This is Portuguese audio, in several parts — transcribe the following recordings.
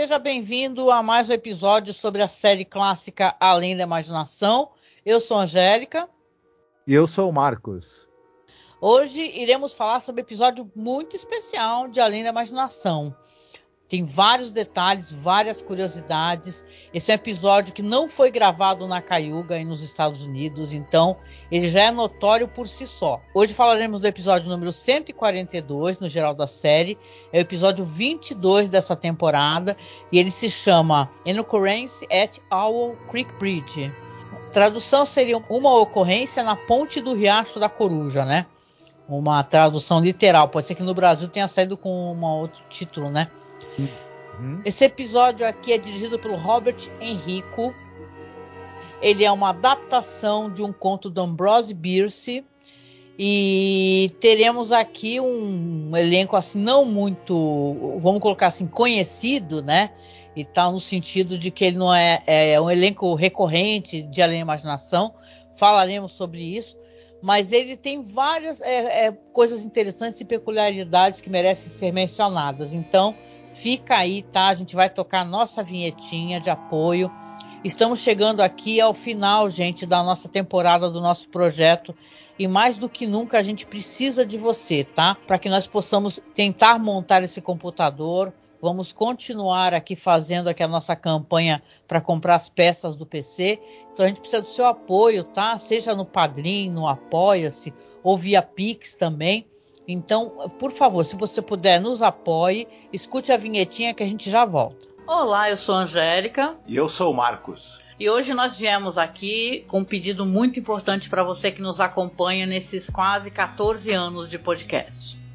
Seja bem-vindo a mais um episódio sobre a série clássica Além da Imaginação. Eu sou a Angélica. E eu sou o Marcos. Hoje iremos falar sobre um episódio muito especial de Além da Imaginação. Tem vários detalhes, várias curiosidades. Esse é um episódio que não foi gravado na Cayuga e nos Estados Unidos, então ele já é notório por si só. Hoje falaremos do episódio número 142 no geral da série. É o episódio 22 dessa temporada e ele se chama An Occurrence at Owl Creek Bridge. Tradução seria uma ocorrência na ponte do Riacho da Coruja, né? Uma tradução literal. Pode ser que no Brasil tenha saído com um outro título, né? Uhum. Esse episódio aqui é dirigido pelo Robert Enrico. Ele é uma adaptação de um conto do Ambrose Bierce. E teremos aqui um elenco assim não muito, vamos colocar assim, conhecido, né? E tal no sentido de que ele não é, é um elenco recorrente de Além da Imaginação. Falaremos sobre isso mas ele tem várias é, é, coisas interessantes e peculiaridades que merecem ser mencionadas. Então, fica aí, tá? A gente vai tocar a nossa vinhetinha de apoio. Estamos chegando aqui ao final, gente, da nossa temporada do nosso projeto. E mais do que nunca a gente precisa de você, tá? Para que nós possamos tentar montar esse computador. Vamos continuar aqui fazendo aqui a nossa campanha para comprar as peças do PC. Então a gente precisa do seu apoio, tá? Seja no Padrim, no Apoia-se ou via Pix também. Então, por favor, se você puder, nos apoie, escute a vinhetinha que a gente já volta. Olá, eu sou a Angélica. E eu sou o Marcos. E hoje nós viemos aqui com um pedido muito importante para você que nos acompanha nesses quase 14 anos de podcast.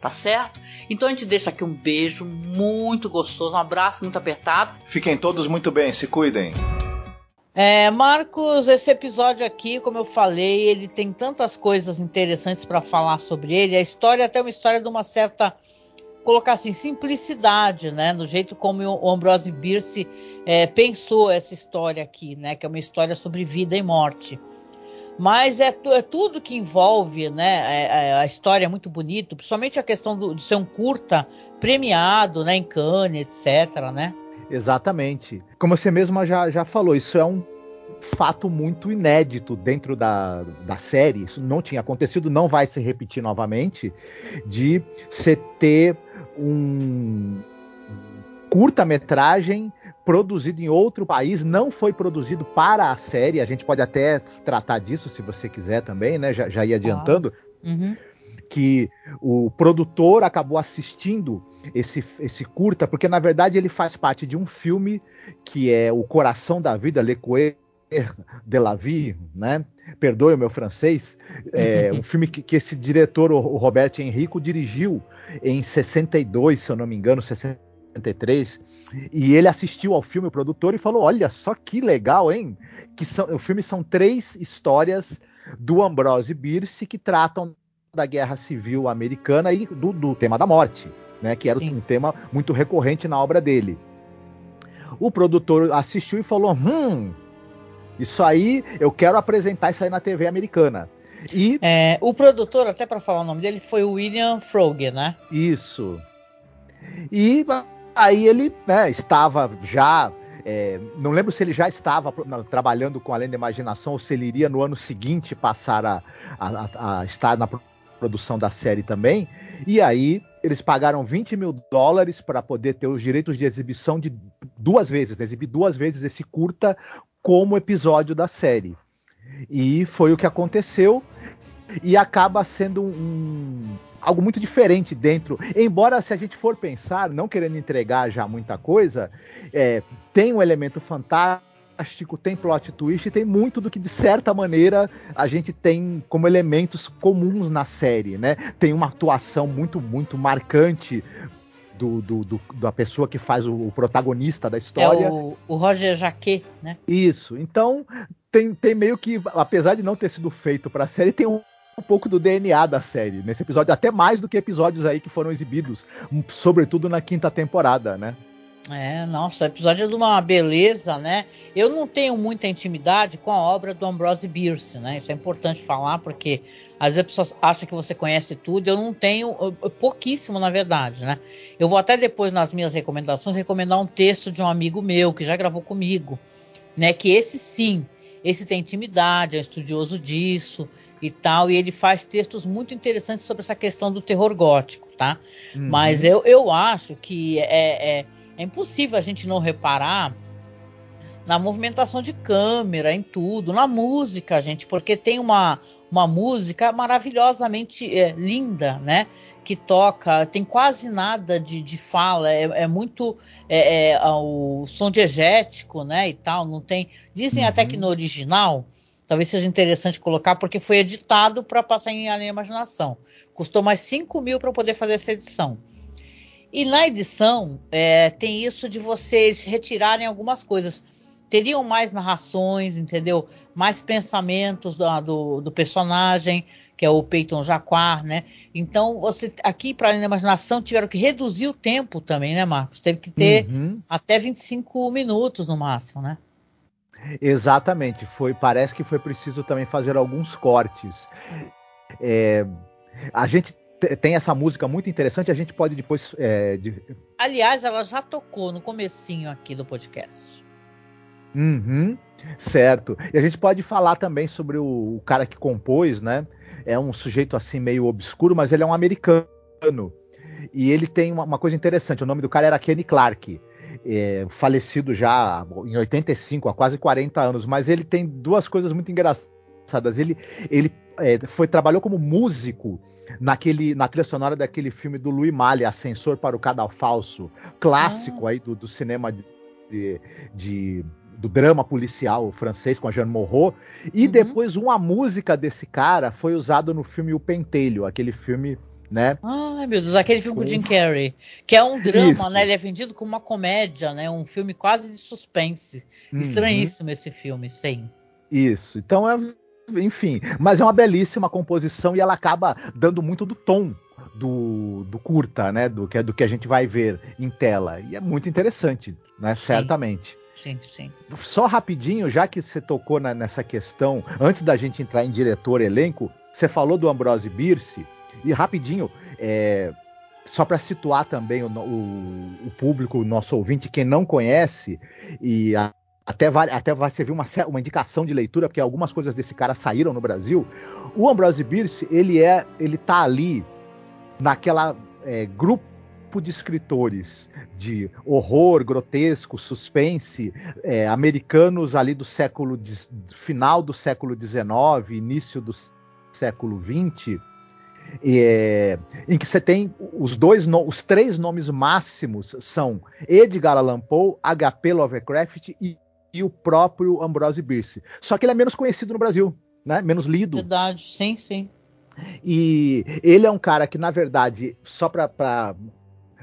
tá certo? Então a gente deixa aqui um beijo muito gostoso, um abraço muito apertado. Fiquem todos muito bem, se cuidem. É, Marcos, esse episódio aqui, como eu falei, ele tem tantas coisas interessantes para falar sobre ele. A história é até uma história de uma certa, colocar assim, simplicidade, né? No jeito como o Ambrose Bierce é, pensou essa história aqui, né? Que é uma história sobre vida e morte. Mas é, é tudo que envolve, né? É, é, a história é muito bonita, principalmente a questão do, de ser um curta premiado, né? Em Cannes, etc, né? Exatamente. Como você mesma já, já falou, isso é um fato muito inédito dentro da, da série. Isso não tinha acontecido, não vai se repetir novamente, de você ter um curta-metragem produzido em outro país, não foi produzido para a série. A gente pode até tratar disso se você quiser também, né? Já, já ia adiantando. Uhum. Que o produtor acabou assistindo esse, esse curta, porque na verdade ele faz parte de um filme que é O Coração da Vida, Le Coeur de la Vie, né? Perdoe o meu francês. É um filme que, que esse diretor, o, Roberto Henrico, dirigiu em 62, se eu não me engano, 63. E ele assistiu ao filme, o produtor, e falou: Olha só que legal, hein? Que são, o filme são três histórias do Ambrose Bierce que tratam da guerra civil americana e do, do tema da morte né? Que era Sim. um tema muito recorrente na obra dele. O produtor assistiu e falou: Hum, isso aí, eu quero apresentar isso aí na TV americana. E é, o produtor, até para falar o nome dele, foi o William Frog, né? Isso. E aí ele né, estava já. É, não lembro se ele já estava trabalhando com Além da Imaginação ou se ele iria no ano seguinte passar a, a, a estar na produção da série também. E aí eles pagaram 20 mil dólares para poder ter os direitos de exibição de duas vezes, né? exibir duas vezes esse curta como episódio da série. E foi o que aconteceu. E acaba sendo um, algo muito diferente dentro. Embora, se a gente for pensar, não querendo entregar já muita coisa, é, tem um elemento fantástico fantástico, tem plot twist, tem muito do que de certa maneira a gente tem como elementos comuns na série, né? Tem uma atuação muito, muito marcante do, do, do, da pessoa que faz o, o protagonista da história. É o, o, Roger Jaquet, né? Isso. Então, tem, tem meio que, apesar de não ter sido feito para a série, tem um, um pouco do DNA da série nesse episódio, até mais do que episódios aí que foram exibidos, sobretudo na quinta temporada, né? É, nossa, o episódio é de uma beleza, né? Eu não tenho muita intimidade com a obra do Ambrose Bierce, né? Isso é importante falar, porque às vezes a pessoa acha que você conhece tudo, eu não tenho, pouquíssimo na verdade, né? Eu vou até depois nas minhas recomendações recomendar um texto de um amigo meu que já gravou comigo, né? Que esse sim, esse tem intimidade, é estudioso disso e tal, e ele faz textos muito interessantes sobre essa questão do terror gótico, tá? Uhum. Mas eu, eu acho que é, é é impossível a gente não reparar na movimentação de câmera, em tudo, na música, gente, porque tem uma, uma música maravilhosamente é, linda, né? Que toca, tem quase nada de, de fala, é, é muito é, é, o som diegético, né? E tal, não tem. Dizem uhum. até que no original, talvez seja interessante colocar, porque foi editado para passar em além imaginação. Custou mais 5 mil para poder fazer essa edição. E na edição é, tem isso de vocês retirarem algumas coisas. Teriam mais narrações, entendeu? Mais pensamentos do, do, do personagem, que é o Peyton Jaquar, né? Então, você aqui, para além da imaginação, tiveram que reduzir o tempo também, né, Marcos? Teve que ter uhum. até 25 minutos no máximo, né? Exatamente. Foi, parece que foi preciso também fazer alguns cortes. É, a gente tem essa música muito interessante, a gente pode depois. É, de... Aliás, ela já tocou no comecinho aqui do podcast. Uhum, certo. E a gente pode falar também sobre o, o, cara que compôs, né? É um sujeito assim meio obscuro, mas ele é um americano. E ele tem uma, uma coisa interessante: o nome do cara era Kenny Clark. É, falecido já em 85, há quase 40 anos, mas ele tem duas coisas muito engraçadas. Ele, ele é, foi trabalhou como músico naquele na trilha sonora daquele filme do Louis Malle, Ascensor para o Cadafalso, clássico ah. aí do, do cinema de, de, do drama policial francês com a Jeanne Moreau. E uhum. depois uma música desse cara foi usada no filme O Pentelho, aquele filme né? Ai, meu Deus, aquele filme com o Jim Carrey, que é um drama, Isso. né? Ele é vendido como uma comédia, né? Um filme quase de suspense. Uhum. Estranhíssimo esse filme, sim. Isso. Então é, enfim, mas é uma belíssima composição e ela acaba dando muito do tom do, do curta, né? Do que, do que a gente vai ver em tela. E é muito interessante, né? Sim. Certamente. Sim, sim. Só rapidinho, já que você tocou na, nessa questão, antes da gente entrar em diretor, elenco, você falou do Ambrose Bierce, e rapidinho, é, só para situar também o, o, o, público, o nosso ouvinte, quem não conhece, e a, até vai, até vai servir uma, uma indicação de leitura, porque algumas coisas desse cara saíram no Brasil. O Ambrose Bierce, ele é, ele tá ali naquela é, grupo de escritores de horror, grotesco, suspense, é, americanos ali do século final do século XIX, início do século XX, é, em que você tem os dois, os três nomes máximos são Edgar Allan Poe, H.P. Lovecraft e, e, o próprio Ambrose Bierce. Só que ele é menos conhecido no Brasil, né? Menos lido. Verdade, sim, sim. E ele é um cara que, na verdade, só para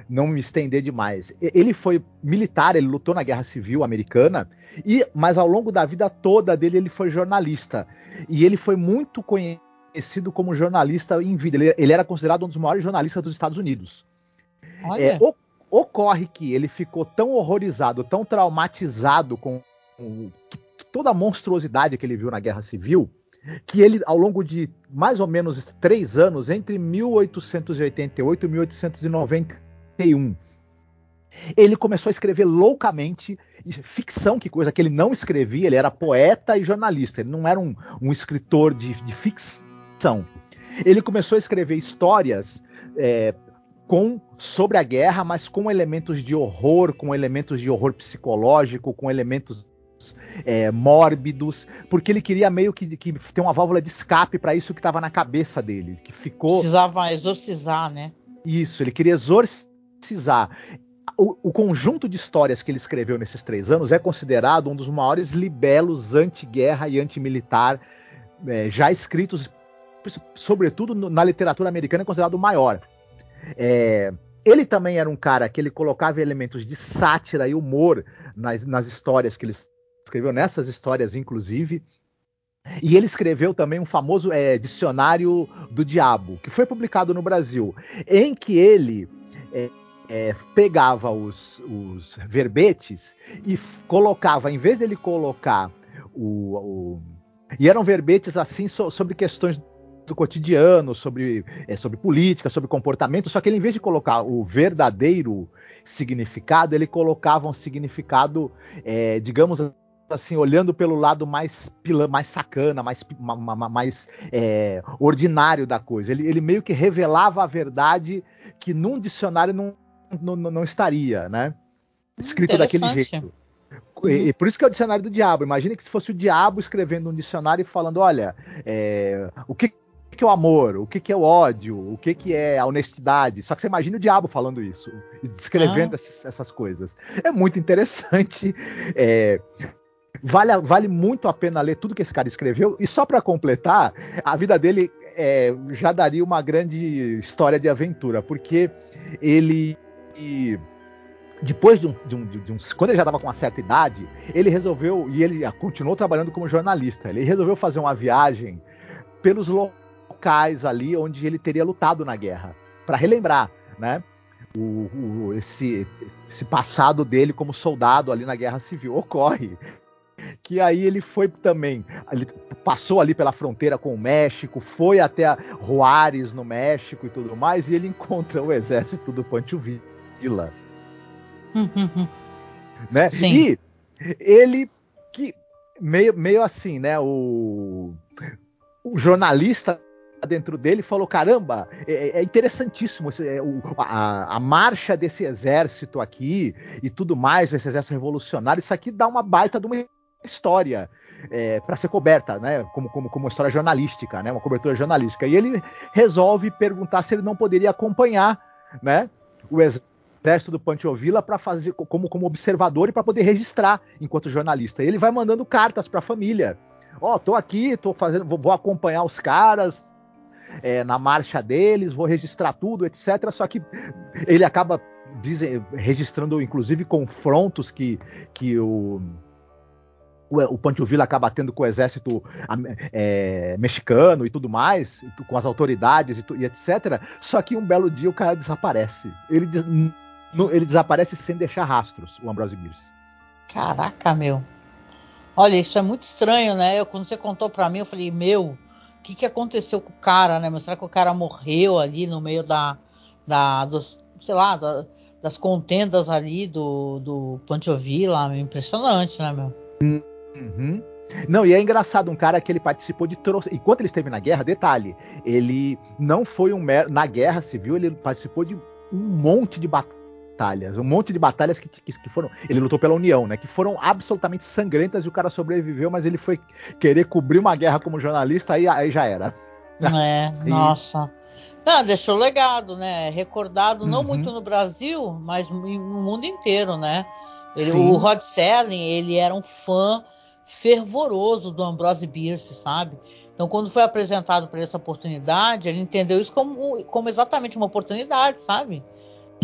não me estender demais, ele foi militar, ele lutou na Guerra Civil Americana, e mas ao longo da vida toda dele ele foi jornalista. E ele foi muito conhecido conhecido como jornalista em vida. Ele, ele, era considerado um dos maiores jornalistas dos Estados Unidos. É, o, ocorre que ele ficou tão horrorizado, tão traumatizado com, com toda a monstruosidade que ele viu na Guerra Civil, que ele, ao longo de mais ou menos três anos, entre 1888 e 1891, ele começou a escrever loucamente ficção, que coisa que ele não escrevia, ele era poeta e jornalista, ele não era um, um escritor de, de ficção ficção. Ele começou a escrever histórias é, com sobre a guerra, mas com elementos de horror, com elementos de horror psicológico, com elementos é, mórbidos, porque ele queria meio que, que ter uma válvula de escape para isso que estava na cabeça dele, que ficou. Precisava exorcizar, né? Isso, ele queria exorcizar. O, o, conjunto de histórias que ele escreveu nesses três anos é considerado um dos maiores libelos anti-guerra e anti-militar é, já escritos sobretudo na literatura americana, é considerado o maior. É, ele também era um cara que ele colocava elementos de sátira e humor nas, nas histórias que ele escreveu, nessas histórias, inclusive. E ele escreveu também um famoso é, Dicionário do Diabo, que foi publicado no Brasil, em que ele é, é, pegava os, os, verbetes e colocava, em vez dele colocar o, o e eram verbetes assim so, sobre questões do cotidiano, sobre, é, sobre política, sobre comportamento, só que ele, em vez de colocar o verdadeiro significado, ele colocava um significado, é, digamos assim, olhando pelo lado mais mais sacana, mais, mais é, ordinário da coisa. Ele, ele meio que revelava a verdade que num dicionário não, não, não estaria, né? Escrito daquele jeito. Uhum. E, por isso que é o dicionário do diabo. Imagine que se fosse o diabo escrevendo um dicionário e falando: olha, é, o que que é o amor, o que, que é o ódio, o que, que é a honestidade. Só que você imagina o diabo falando isso, descrevendo ah. essas, essas, coisas. É muito interessante. É, vale, vale muito a pena ler tudo que esse cara escreveu. E só para completar, a vida dele é, já daria uma grande história de aventura, porque ele. depois de um, de um, de um, quando ele já estava com uma certa idade, ele resolveu e ele continuou trabalhando como jornalista. Ele resolveu fazer uma viagem pelos locais locais ali onde ele teria lutado na guerra, para relembrar, né? O, o, esse, esse passado dele como soldado ali na guerra civil. Ocorre que aí ele foi também, ele passou ali pela fronteira com o México, foi até Juárez no México e tudo mais, e ele encontra o exército do Pancho Villa. né? Sim. E ele que meio, meio assim, né? O, o jornalista dentro dele e falou: caramba, é, é interessantíssimo é, o, a, a, marcha desse exército aqui e tudo mais, esse exército revolucionário, isso aqui dá uma baita de uma história. É, para ser coberta, né, como, como, como uma história jornalística, né, uma cobertura jornalística. E ele resolve perguntar se ele não poderia acompanhar, né, o exército do Pancho Villa para fazer como, como observador e para poder registrar enquanto jornalista. E ele vai mandando cartas para a família, Ó, oh, tô aqui, tô fazendo, vou, vou acompanhar os caras é, na marcha deles, vou registrar tudo, etc. Só que ele acaba registrando, inclusive, confrontos que, que o o, Pancho Villa acaba tendo com o exército é, mexicano e tudo mais, com as autoridades e, e, etc. Só que um belo dia o cara desaparece. Ele, ele desaparece sem deixar rastros, o Ambrose Bierce. Caraca, meu. Olha, isso é muito estranho, né? Eu, quando você contou para mim, eu falei, meu, que, que aconteceu com o cara, né? Mas será que o cara morreu ali no meio da, da dos, sei lá, da, das contendas ali do, do Pancho Villa? Impressionante, né, meu? Uhum. Não, e é engraçado, um cara que ele participou de. Tro... Enquanto ele esteve na guerra, detalhe, ele não foi um mero. Na guerra civil, ele participou de um monte de batalhas batalhas, um monte de batalhas que, que, que, foram. Ele lutou pela União, né? Que foram absolutamente sangrentas e o cara sobreviveu, mas ele foi querer cobrir uma guerra como jornalista, aí, aí já era. É, e... nossa. Não, deixou legado, né? Recordado não uhum. muito no Brasil, mas no mundo inteiro, né? Ele, o Rod Serling, ele era um fã fervoroso do Ambrose Bierce, sabe? Então, quando foi apresentado para essa oportunidade, ele entendeu isso como, como exatamente uma oportunidade, sabe?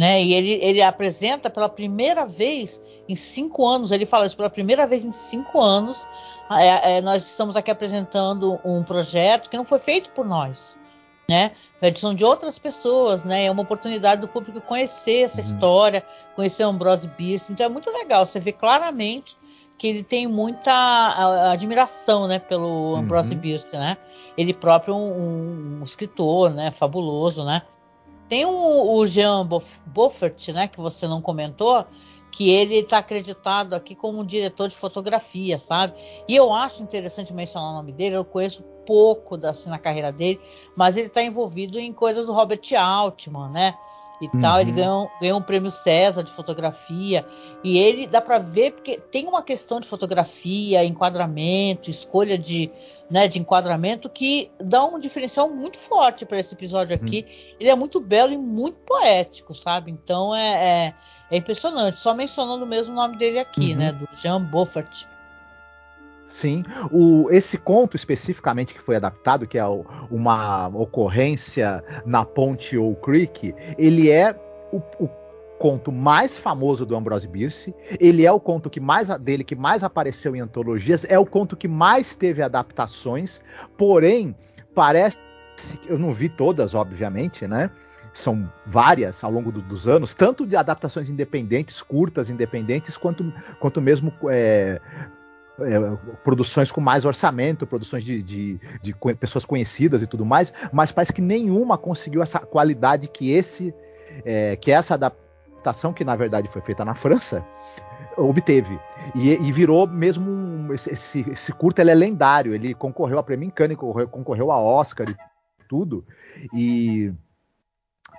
Né? E ele, ele apresenta pela primeira vez em cinco anos, ele fala isso pela primeira vez em cinco anos, é, é, nós estamos aqui apresentando um projeto que não foi feito por nós, né? São de outras pessoas, né? É uma oportunidade do público conhecer essa uhum. história, conhecer o Ambrose Bierce. Então é muito legal, você vê claramente que ele tem muita admiração, né, pelo Ambrose uhum. Bierce, né? Ele próprio um, um escritor, né, fabuloso, né? Tem um, o Jean Boffert, né, que você não comentou, que ele está acreditado aqui como um diretor de fotografia, sabe? E eu acho interessante mencionar o nome dele, eu conheço pouco da, assim, na carreira dele, mas ele está envolvido em coisas do Robert Altman, né? E uhum. tal. Ele ganhou, ganhou um prêmio César de fotografia. E ele dá para ver, porque tem uma questão de fotografia, enquadramento, escolha de, né, de enquadramento que dá um diferencial muito forte para esse episódio aqui. Uhum. Ele é muito belo e muito poético, sabe? Então é, é, é impressionante. Só mencionando mesmo o nome dele aqui, uhum. né? Do Jean Beaufort. Sim, o, esse conto especificamente que foi adaptado, que é o, uma ocorrência na ponte Owl Creek, ele é o, o conto mais famoso do Ambrose Bierce. Ele é o conto que mais dele que mais apareceu em antologias. É o conto que mais teve adaptações. Porém, parece eu não vi todas, obviamente, né? São várias ao longo do, dos anos, tanto de adaptações independentes, curtas, independentes, quanto, quanto mesmo é, é, produções com mais orçamento, produções de, de, de, pessoas conhecidas e tudo mais, mas parece que nenhuma conseguiu essa qualidade que esse é, que essa adaptação que na verdade foi feita na França obteve e, e virou mesmo um, esse, esse, curta ele é lendário, ele concorreu a prêmio Cannes, concorreu, concorreu a Oscar e tudo e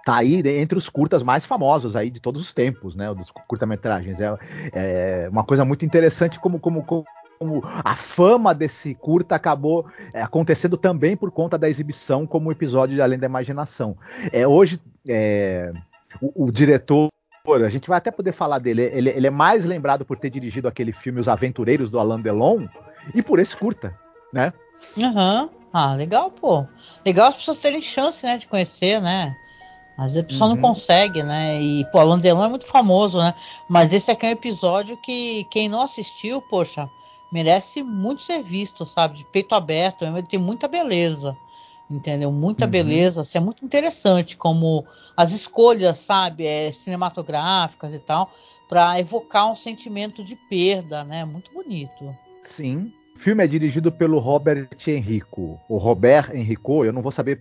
tá aí entre os curtas mais famosos aí de todos os tempos, né? Dos curta-metragens. É, é, uma coisa muito interessante como, como, como como a fama desse curta acabou é, acontecendo também por conta da exibição como episódio de Além da Imaginação. É, hoje, é, o, o, diretor, a gente vai até poder falar dele, ele, ele, é mais lembrado por ter dirigido aquele filme Os Aventureiros do Alain Delon e por esse curta, né? Aham. Uhum. Ah, legal, pô. Legal as pessoas terem chance, né, de conhecer, né? Às vezes a pessoa uhum. não consegue, né? E, pô, Alain Delon é muito famoso, né? Mas esse aqui é um episódio que quem não assistiu, poxa, merece muito ser visto, sabe? De peito aberto, ele tem muita beleza, entendeu? Muita uhum. beleza, assim, é muito interessante como as escolhas, sabe, é, cinematográficas e tal, para evocar um sentimento de perda, né? Muito bonito. Sim. O filme é dirigido pelo Robert Enrico. O Robert Enrico, eu não vou saber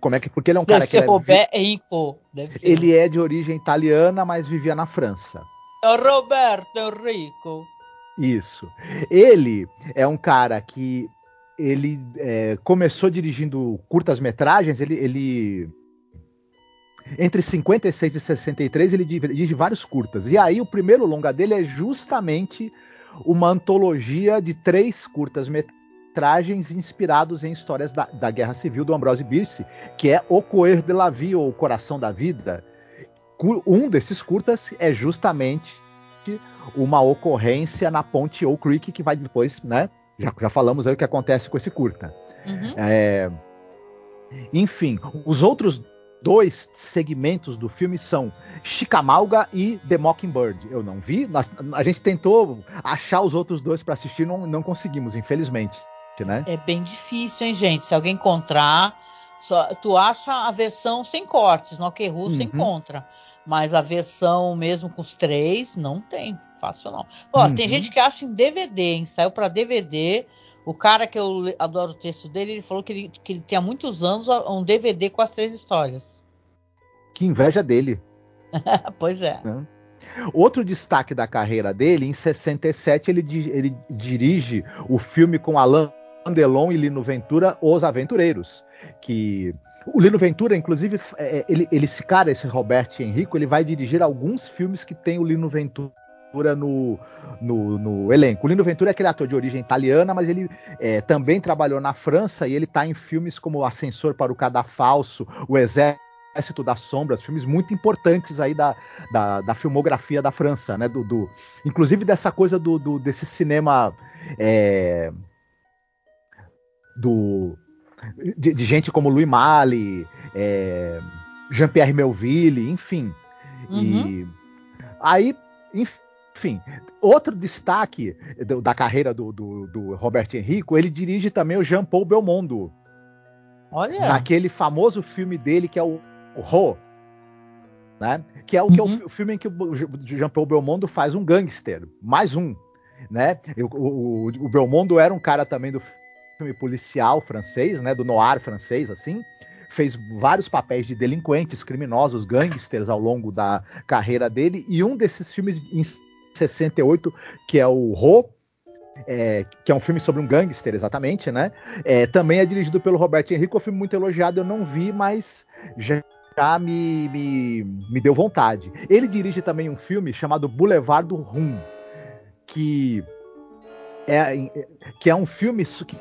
como é que. Porque ele é um Deve cara ser que. Robert é, Enrico. Deve ser. Ele é de origem italiana, mas vivia na França. É o Roberto Enrico. Isso. Ele é um cara que ele é, começou dirigindo curtas-metragens, ele, ele entre 56 e 63 ele dirige vários curtas. E aí o primeiro longa dele é justamente uma antologia de três curtas-metragens inspirados em histórias da, da, Guerra Civil do Ambrose Bierce, que é O Coer de la Vie, ou O Coração da Vida. Um desses curtas é justamente uma ocorrência na ponte Oak Creek, que vai depois, né? Já, já falamos aí o que acontece com esse curta. Uhum. É, enfim, os outros dois segmentos do filme são Chicamauga e The Mockingbird. Eu não vi, nós, a gente tentou achar os outros dois para assistir, não, não conseguimos, infelizmente. Né? É bem difícil, hein, gente? Se alguém encontrar, só, tu acha a versão sem cortes, no que uhum. encontra. Mas a versão mesmo com os três, não tem. Fácil não. Ó, uhum. tem gente que acha em DVD, hein? Saiu para DVD. O cara que eu adoro o texto dele, ele falou que ele, que ele tem há muitos anos um DVD com as três histórias. Que inveja dele. pois é. Né? Outro destaque da carreira dele, em 67, ele, ele dirige o filme com Alain Delon e Lino Ventura, Os Aventureiros. Que o Lino Ventura, inclusive, é, é, ele, ele, esse cara, esse Robert Henrico, ele vai dirigir alguns filmes que tem o Lino Ventura no, no, no, elenco. O Lino Ventura é aquele ator de origem italiana, mas ele é, também trabalhou na França e ele está em filmes como Ascensor para o Cadafalso, O Exército das Sombras, filmes muito importantes aí da, da, da filmografia da França, né? Do, do inclusive dessa coisa do, do desse cinema é, do de, de, gente como Louis Malle, é, Jean-Pierre Melville, enfim. Uhum. E aí, enfim, outro destaque do, da carreira do, do, do, Robert Henrico, ele dirige também o Jean-Paul Belmondo. Olha. Naquele famoso filme dele que é o, o Ro. Né? Que é o, uhum. que é o, uhum. filme em que o Jean-Paul Belmondo faz um gangster, mais um, né? O, o, o Belmondo era um cara também do filme policial francês, né, do noir francês, assim. Fez vários papéis de delinquentes, criminosos, gangsters ao longo da carreira dele. E um desses filmes em 68, que é o Ro, é, que é um filme sobre um gangster, exatamente, né? É, também é dirigido pelo Roberto Henrique, um filme muito elogiado, eu não vi, mas já, já me, me, me, deu vontade. Ele dirige também um filme chamado Boulevard do Rum, que é, que é um filme que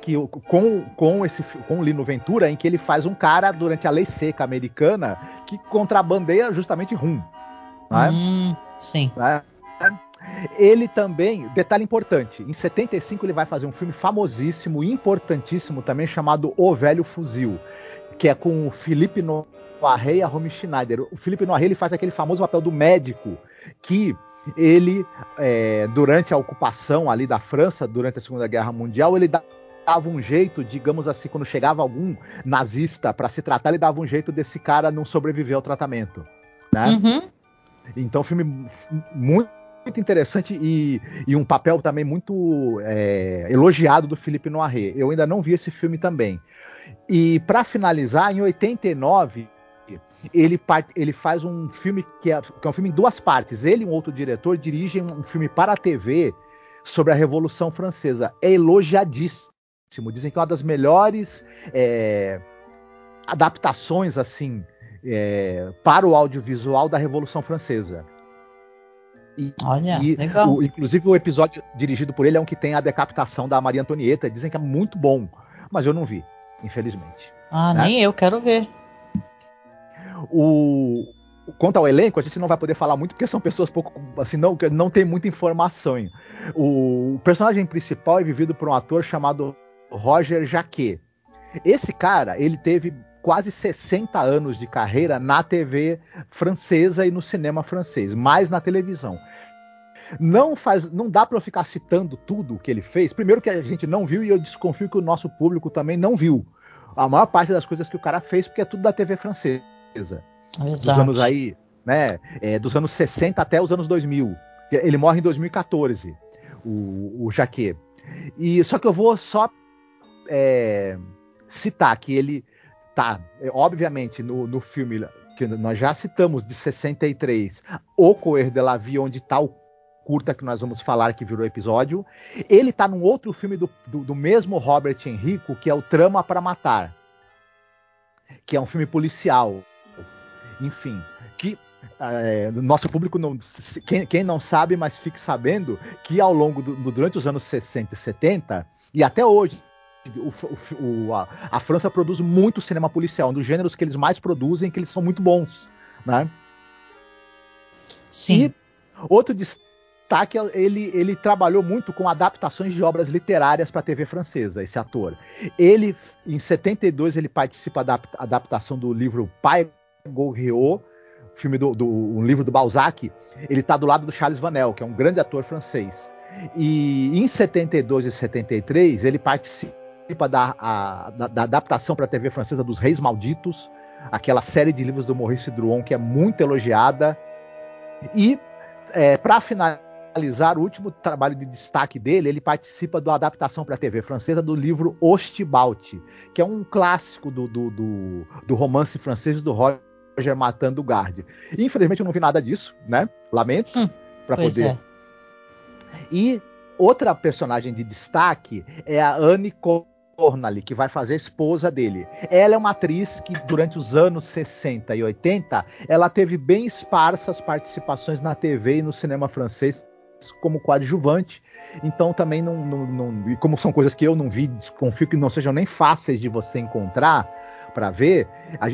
que, com, com esse com o Lino Ventura, em que ele faz um cara durante a lei seca americana que contrabandeia justamente rum. Né? Hum, sim. Né? Ele também, detalhe importante, em 75 ele vai fazer um filme famosíssimo, importantíssimo também, chamado O Velho Fuzil, que é com o Felipe Noiré e a Romy Schneider. O Felipe Noiré ele faz aquele famoso papel do médico que ele, é, durante a ocupação ali da França, durante a Segunda Guerra Mundial, ele dá dava um jeito, digamos assim, quando chegava algum nazista para se tratar, ele dava um jeito desse cara não sobreviver ao tratamento. Né? Uhum. Então, filme muito, muito interessante e, e, um papel também muito é, elogiado do Felipe Noiré. Eu ainda não vi esse filme também. E para finalizar, em 89, ele, ele faz um filme que é, que é um filme em duas partes. Ele e um outro diretor dirigem um filme para a TV sobre a Revolução Francesa. É elogiadíssimo Dizem que é uma das melhores é, adaptações assim é, para o audiovisual da Revolução Francesa. E, Olha, e legal. O, inclusive o episódio dirigido por ele é um que tem a decapitação da Maria Antonieta. Dizem que é muito bom, mas eu não vi, infelizmente. Ah, né? nem eu quero ver. O, quanto ao elenco, a gente não vai poder falar muito porque são pessoas pouco assim não não tem muita informação. O, o personagem principal é vivido por um ator chamado Roger Jaquet. Esse cara, ele teve quase 60 anos de carreira na TV francesa e no cinema francês, mais na televisão. Não faz, não dá para eu ficar citando tudo o que ele fez. Primeiro que a gente não viu e eu desconfio que o nosso público também não viu. A maior parte das coisas que o cara fez porque é tudo da TV francesa. Exato. Dos anos aí, né, é, dos anos 60 até os anos 2000. Ele morre em 2014, o, o Jaquet. E só que eu vou só é, citar que ele tá, é, obviamente, no, no filme que nós já citamos de 63, O Coer de la Vie, onde está o curta que nós vamos falar que virou episódio. Ele está num outro filme do, do, do, mesmo Robert Enrico, que é o Trama para Matar, que é um filme policial. Enfim, que é, nosso público não. Quem, quem, não sabe, mas fique sabendo que ao longo do, durante os anos 60 e 70, e até hoje, o, o, a, a, França produz muito cinema policial, um dos gêneros que eles mais produzem, que eles são muito bons, né? Sim. E outro destaque, ele, ele trabalhou muito com adaptações de obras literárias para a TV francesa, esse ator. Ele, em 72, ele participa da adaptação do livro Pai Goriot, filme do, do um livro do Balzac. Ele está do lado do Charles Vanel, que é um grande ator francês. E em 72 e 73 ele participa participa da, a, da, da adaptação para a TV francesa dos Reis Malditos, aquela série de livros do Maurice Druon que é muito elogiada. E é, para finalizar, o último trabalho de destaque dele, ele participa da adaptação para a TV francesa do livro Ostibalt, que é um clássico do, do, do, do romance francês do Roger Matando Garde. Infelizmente eu não vi nada disso, né? Lamento. Hum, para poder. É. E outra personagem de destaque é a Anne Que vai fazer a esposa dele. Ela é uma atriz que, durante os anos 60 e 80, ela teve bem esparsas participações na TV e no cinema francês como coadjuvante. Então também não, não, não, E como são coisas que eu não vi, confio que não sejam nem fáceis de você encontrar para ver,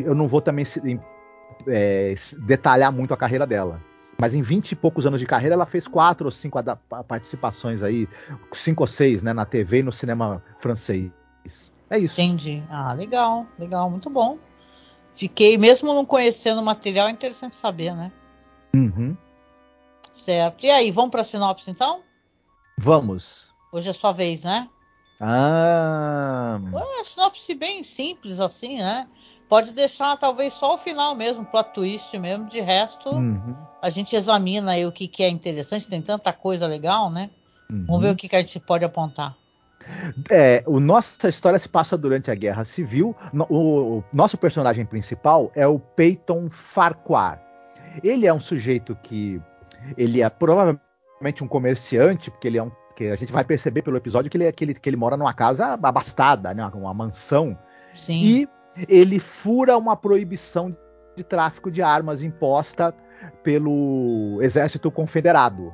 eu não vou também é, detalhar muito a carreira dela. Mas em 20 e poucos anos de carreira, ela fez quatro ou cinco participações aí, cinco ou seis, né, na TV e no cinema francês. É isso. Entendi. Ah, legal, legal, muito bom. Fiquei, mesmo não conhecendo o material, é interessante saber, né? Uhum. Certo. E aí, vamos para a sinopse então? Vamos. Hoje é sua vez, né? Ah. Ué, sinopse bem simples assim, né? Pode deixar talvez só o final mesmo, plot twist mesmo. De resto, uhum. a gente examina aí o que, que é interessante. Tem tanta coisa legal, né? Uhum. Vamos ver o que, que a gente pode apontar. É, o nossa história se passa durante a Guerra Civil. O, o nosso personagem principal é o Peyton Farquhar. Ele é um sujeito que ele é provavelmente um comerciante, porque ele é um que a gente vai perceber pelo episódio que ele, que ele, que ele mora numa casa abastada, né, uma mansão. Sim. E ele fura uma proibição de tráfico de armas imposta pelo exército confederado.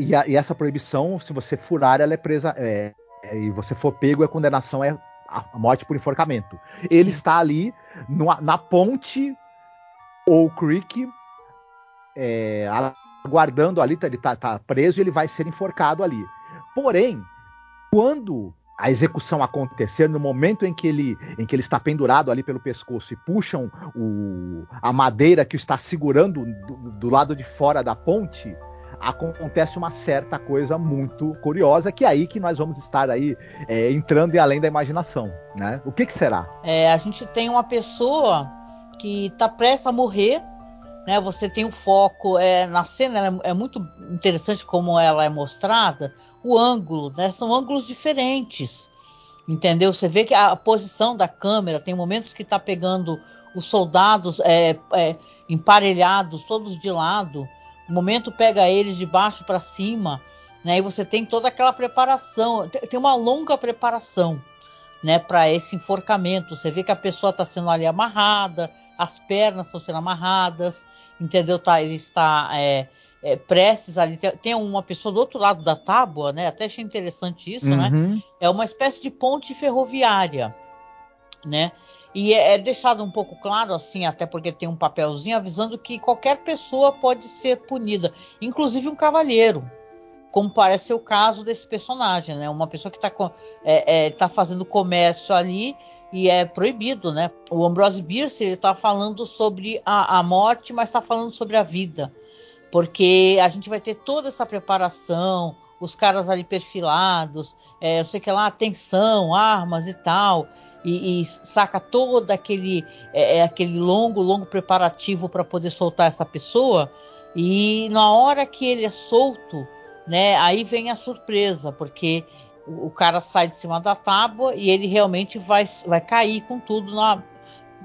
E, a, e, essa proibição, se você furar, ela é presa. É, é, e você for pego, a condenação é a morte por enforcamento. Ele está ali na ponte ou Creek, é, aguardando ali, tá, ele está tá preso e ele vai ser enforcado ali. Porém, quando a execução acontecer, no momento em que ele, em que ele está pendurado ali pelo pescoço e puxam o, a madeira que o está segurando do, do lado de fora da ponte, acontece uma certa coisa muito curiosa, que é aí que nós vamos estar aí é, entrando em além da imaginação, né? O que, que será? É, a gente tem uma pessoa que está prestes a morrer, né? Você tem o foco é, na cena, é, é, muito interessante como ela é mostrada, o ângulo, né? São ângulos diferentes, entendeu? Você vê que a posição da câmera tem momentos que está pegando os soldados é, é, emparelhados, todos de lado o momento pega eles de baixo para cima, né? E você tem toda aquela preparação, tem uma longa preparação, né, para esse enforcamento. Você vê que a pessoa está sendo ali amarrada, as pernas estão sendo amarradas, entendeu? Tá, ele está é, é, prestes ali. Tem, tem, uma pessoa do outro lado da tábua, né? Até achei interessante isso, né? uhum. né? É uma espécie de ponte ferroviária, né? E é, é, deixado um pouco claro, assim, até porque tem um papelzinho avisando que qualquer pessoa pode ser punida, inclusive um cavalheiro, como parece ser o caso desse personagem, né? Uma pessoa que está é, é, tá fazendo comércio ali e é proibido, né? O Ambrose Bierce está falando sobre a, a morte, mas está falando sobre a vida, porque a gente vai ter toda essa preparação, os caras ali perfilados, é, eu sei que lá atenção, armas e tal e, e saca todo aquele, é, é, aquele longo, longo preparativo para poder soltar essa pessoa. E na hora que ele é solto, né, aí vem a surpresa, porque o, o cara sai de cima da tábua e ele realmente vai, vai cair com tudo na,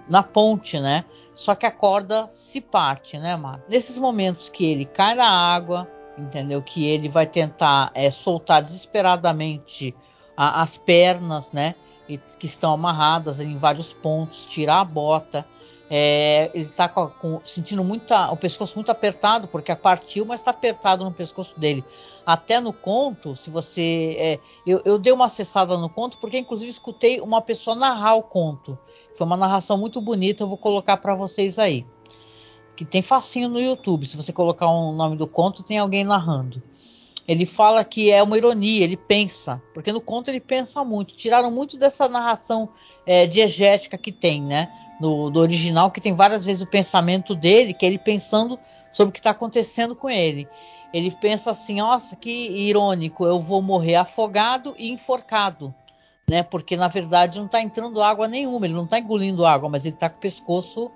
na ponte, né? só que a corda se parte, né, Mar? Nesses momentos que ele cai na água, entendeu? Que ele vai tentar é, soltar desesperadamente a, as pernas, né? Que estão amarradas em vários pontos, tirar a bota. É, ele está sentindo muita, o pescoço muito apertado, porque a partiu, mas está apertado no pescoço dele. Até no conto, se você. É, eu, eu, dei uma acessada no conto, porque inclusive escutei uma pessoa narrar o conto. Foi uma narração muito bonita, eu vou colocar para vocês aí. Que tem facinho no YouTube. Se você colocar o nome do conto, tem alguém narrando. Ele fala que é uma ironia, ele pensa, porque no conto ele pensa muito. Tiraram muito dessa narração é, diegética que tem, né? No, do original, que tem várias vezes o pensamento dele, que é ele pensando sobre o que está acontecendo com ele. Ele pensa assim: nossa, que irônico, eu vou morrer afogado e enforcado né? Porque na verdade não está entrando água nenhuma, ele não está engolindo água, mas ele está com o pescoço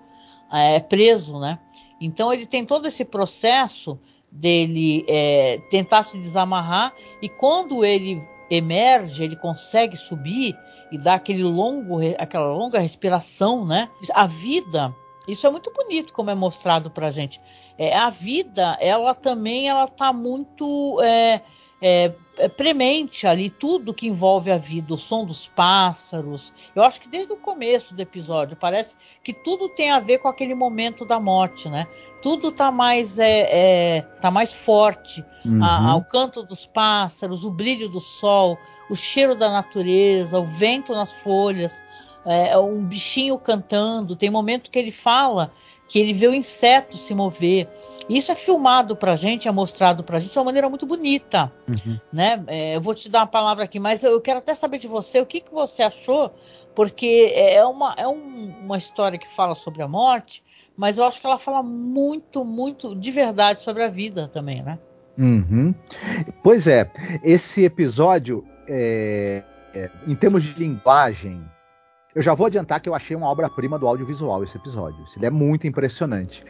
é, preso, né? Então ele tem todo esse processo dele é, tentar se desamarrar e quando ele emerge, ele consegue subir e dar aquele longo, aquela longa respiração, né? A vida, isso é muito bonito como é mostrado para gente. É, a vida, ela também, ela tá muito é, é, é, premente ali tudo que envolve a vida, o som dos pássaros. Eu acho que desde o começo do episódio parece que tudo tem a ver com aquele momento da morte, né? Tudo tá mais é, é tá mais forte. Uhum. A, o canto dos pássaros, o brilho do sol, o cheiro da natureza, o vento nas folhas, é, um bichinho cantando. Tem momento que ele fala que ele vê o inseto se mover. Isso é filmado para a gente, é mostrado para a gente de uma maneira muito bonita, uhum. né? É, eu vou te dar uma palavra aqui, mas eu quero até saber de você o que, que você achou, porque é uma, é um, uma história que fala sobre a morte, mas eu acho que ela fala muito, muito de verdade sobre a vida também, né? Uhum. Pois é, esse episódio, é, é, em termos de linguagem, eu já vou adiantar que eu achei uma obra-prima do audiovisual esse episódio. Ele é muito impressionante.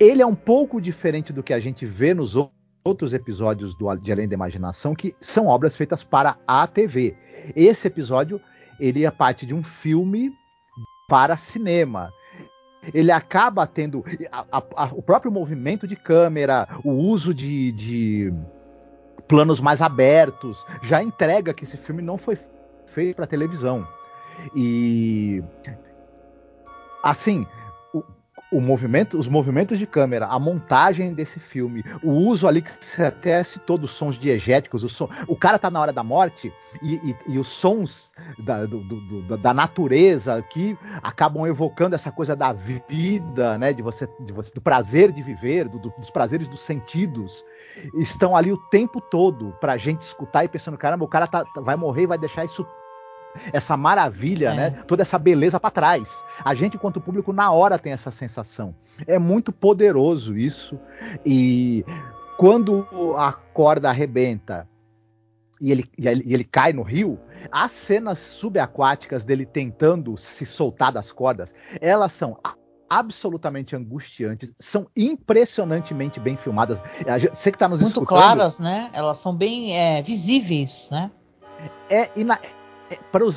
Ele é um pouco diferente do que a gente vê nos outros episódios do, de Além da Imaginação, que são obras feitas para a TV. Esse episódio, ele é parte de um filme para cinema. Ele acaba tendo a, a, a, o próprio movimento de câmera, o uso de, de planos mais abertos, já entrega que esse filme não foi feito para televisão. E assim, o, o, movimento, os movimentos de câmera, a montagem desse filme, o uso ali que você até citou dos sons diegéticos, o, som, o cara tá na hora da morte e, e, e os sons da, do, do, da natureza que acabam evocando essa coisa da vida, né, de você, de você do prazer de viver, do, dos prazeres dos sentidos, estão ali o tempo todo pra gente escutar e pensando, caramba, o cara tá, vai morrer e vai deixar isso essa maravilha, é. né? Toda essa beleza para trás. A gente, enquanto público, na hora tem essa sensação. É muito poderoso isso. E quando a corda arrebenta e ele, e ele cai no rio, as cenas subaquáticas dele tentando se soltar das cordas, elas são absolutamente angustiantes, são impressionantemente bem filmadas. Você que está nos Muito escutando, claras, né? Elas são bem é, visíveis, né? É, ina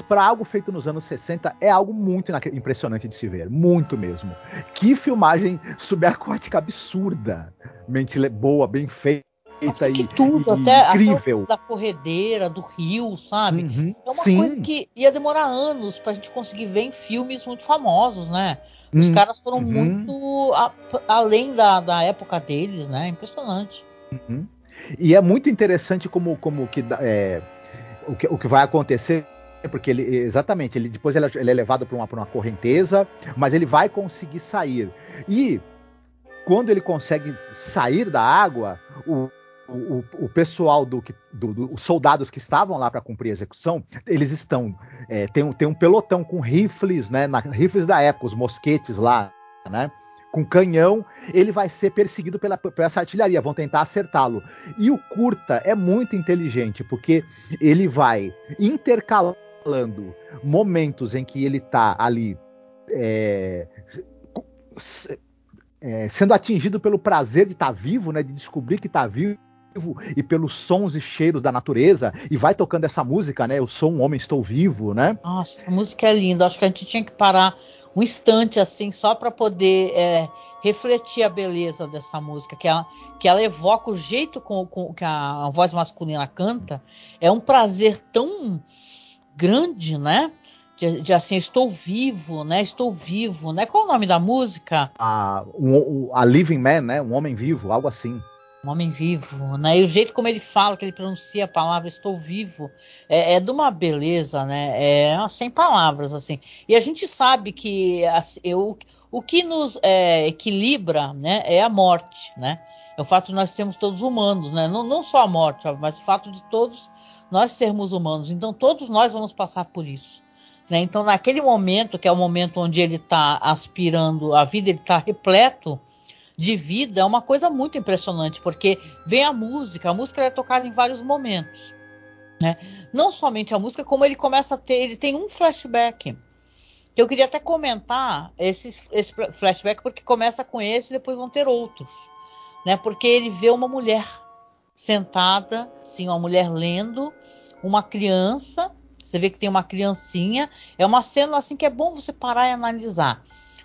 para algo feito nos anos 60 é algo muito impressionante de se ver, muito mesmo. Que filmagem subaquática absurda, mente boa, bem feita. Nossa, que tudo, e, até, incrível. Até da corredeira, do rio, sabe? Uhum, é uma sim. coisa que ia demorar anos pra gente conseguir ver em filmes muito famosos, né? Os uhum, caras foram uhum. muito a, além da, da época deles, né? Impressionante. Uhum. E é muito interessante como, como que, é, o que o que vai acontecer porque ele exatamente ele depois ele, é, ele é levado para uma, uma correnteza, mas ele vai conseguir sair. E quando ele consegue sair da água, o, o, o pessoal do, do, do, os soldados que estavam lá para cumprir a execução, eles estão é, tem, tem um pelotão com rifles, né, na, rifles da época, os mosquetes lá, né? com canhão, ele vai ser perseguido pela, pela essa artilharia, vão tentar acertá-lo. E o curta é muito inteligente, porque ele vai intercalar falando momentos em que ele está ali é, é, sendo atingido pelo prazer de estar tá vivo, né, de descobrir que está vivo e pelos sons e cheiros da natureza e vai tocando essa música, né? Eu sou um homem, estou vivo, né? Nossa, a música é linda. Acho que a gente tinha que parar um instante assim só para poder é, refletir a beleza dessa música, que ela, que ela evoca o jeito com, com que a, a, voz masculina canta, é um prazer tão grande, né? De, de, assim, estou vivo, né? Estou vivo, né? Qual é o nome da música? A, a Living Man, né? Um homem vivo, algo assim um homem vivo, né? E o jeito como ele fala, que ele pronuncia a palavra "estou vivo", é, é de uma beleza, né? É sem palavras assim. E a gente sabe que assim, eu, o que nos é, equilibra, né, é a morte, né? É o fato de nós sermos todos humanos, né? Não, não só a morte, mas o fato de todos nós sermos humanos. Então todos nós vamos passar por isso. Né? Então, naquele momento, que é o momento onde ele está aspirando a vida, ele está repleto de vida é uma coisa muito impressionante, porque vem a música, a música é tocada em vários momentos. Né? Não somente a música, como ele começa a ter, ele tem um flashback. Eu queria até comentar esse, esse flashback, porque começa com esse e depois vão ter outros. Né? Porque ele vê uma mulher sentada, sim, uma mulher lendo, uma criança. Você vê que tem uma criancinha. É uma cena assim que é bom você parar e analisar.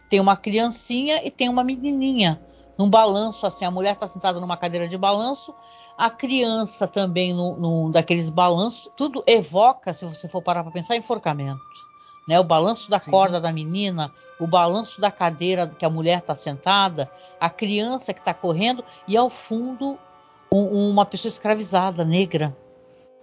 Tem uma criancinha e tem uma menininha num balanço, assim, a mulher está sentada numa cadeira de balanço, a criança também num, num daqueles balanços, tudo evoca, se você for parar para pensar, enforcamento. Né? O balanço da Sim. corda da menina, o balanço da cadeira que a mulher está sentada, a criança que está correndo e ao fundo um, uma pessoa escravizada, negra,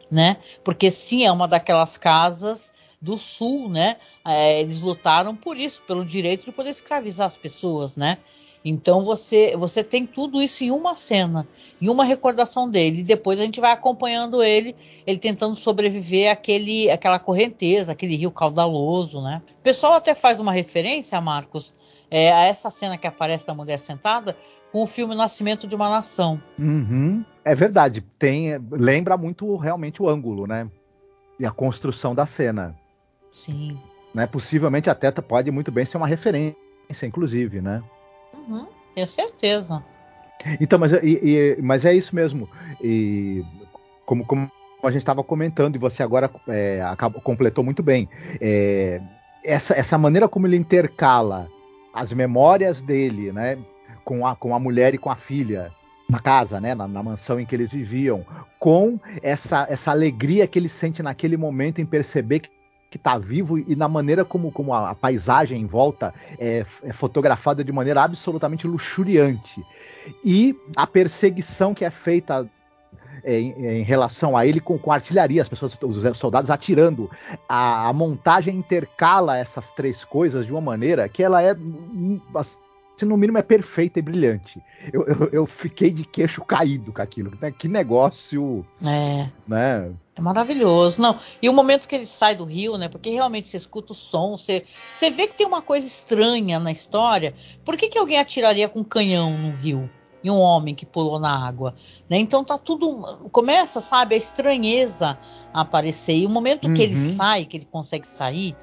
né? Porque sim, é uma daquelas casas do sul, né? É, eles lutaram por isso, pelo direito de poder escravizar as pessoas, né? Então você você tem tudo isso em uma cena, em uma recordação dele. E depois a gente vai acompanhando ele, ele tentando sobreviver àquele, àquela correnteza, aquele rio caudaloso, né? O pessoal até faz uma referência, Marcos, é, a essa cena que aparece da mulher sentada com o filme Nascimento de uma Nação. Uhum. É verdade, tem lembra muito realmente o ângulo, né? E a construção da cena. Sim. Né? Possivelmente até pode muito bem ser uma referência, inclusive, né? Uhum, tenho certeza. Então, mas, e, e, mas é isso mesmo. E como, como a gente estava comentando, e você agora é, acabou, completou muito bem, é, essa, essa maneira como ele intercala as memórias dele, né, com a, com a mulher e com a filha, na casa, né, na, na, mansão em que eles viviam, com essa, essa alegria que ele sente naquele momento em perceber que que está vivo e na maneira como, como a, a paisagem em volta é, é, fotografada de maneira absolutamente luxuriante. E a perseguição que é feita é, em, em, relação a ele com, com artilharia, as pessoas, os soldados atirando. A, a, montagem intercala essas três coisas de uma maneira que ela é hum, se no mínimo é perfeita e brilhante. Eu, eu, eu, fiquei de queixo caído com aquilo. Né? Que negócio. É. Né? É maravilhoso. Não, e o momento que ele sai do rio, né? Porque realmente você escuta o som, você, você vê que tem uma coisa estranha na história. Por que, que alguém atiraria com um canhão no rio? E um homem que pulou na água, né? Então tá tudo começa, sabe, a estranheza a aparecer. E o momento uhum. que ele uhum. sai, que ele consegue sair,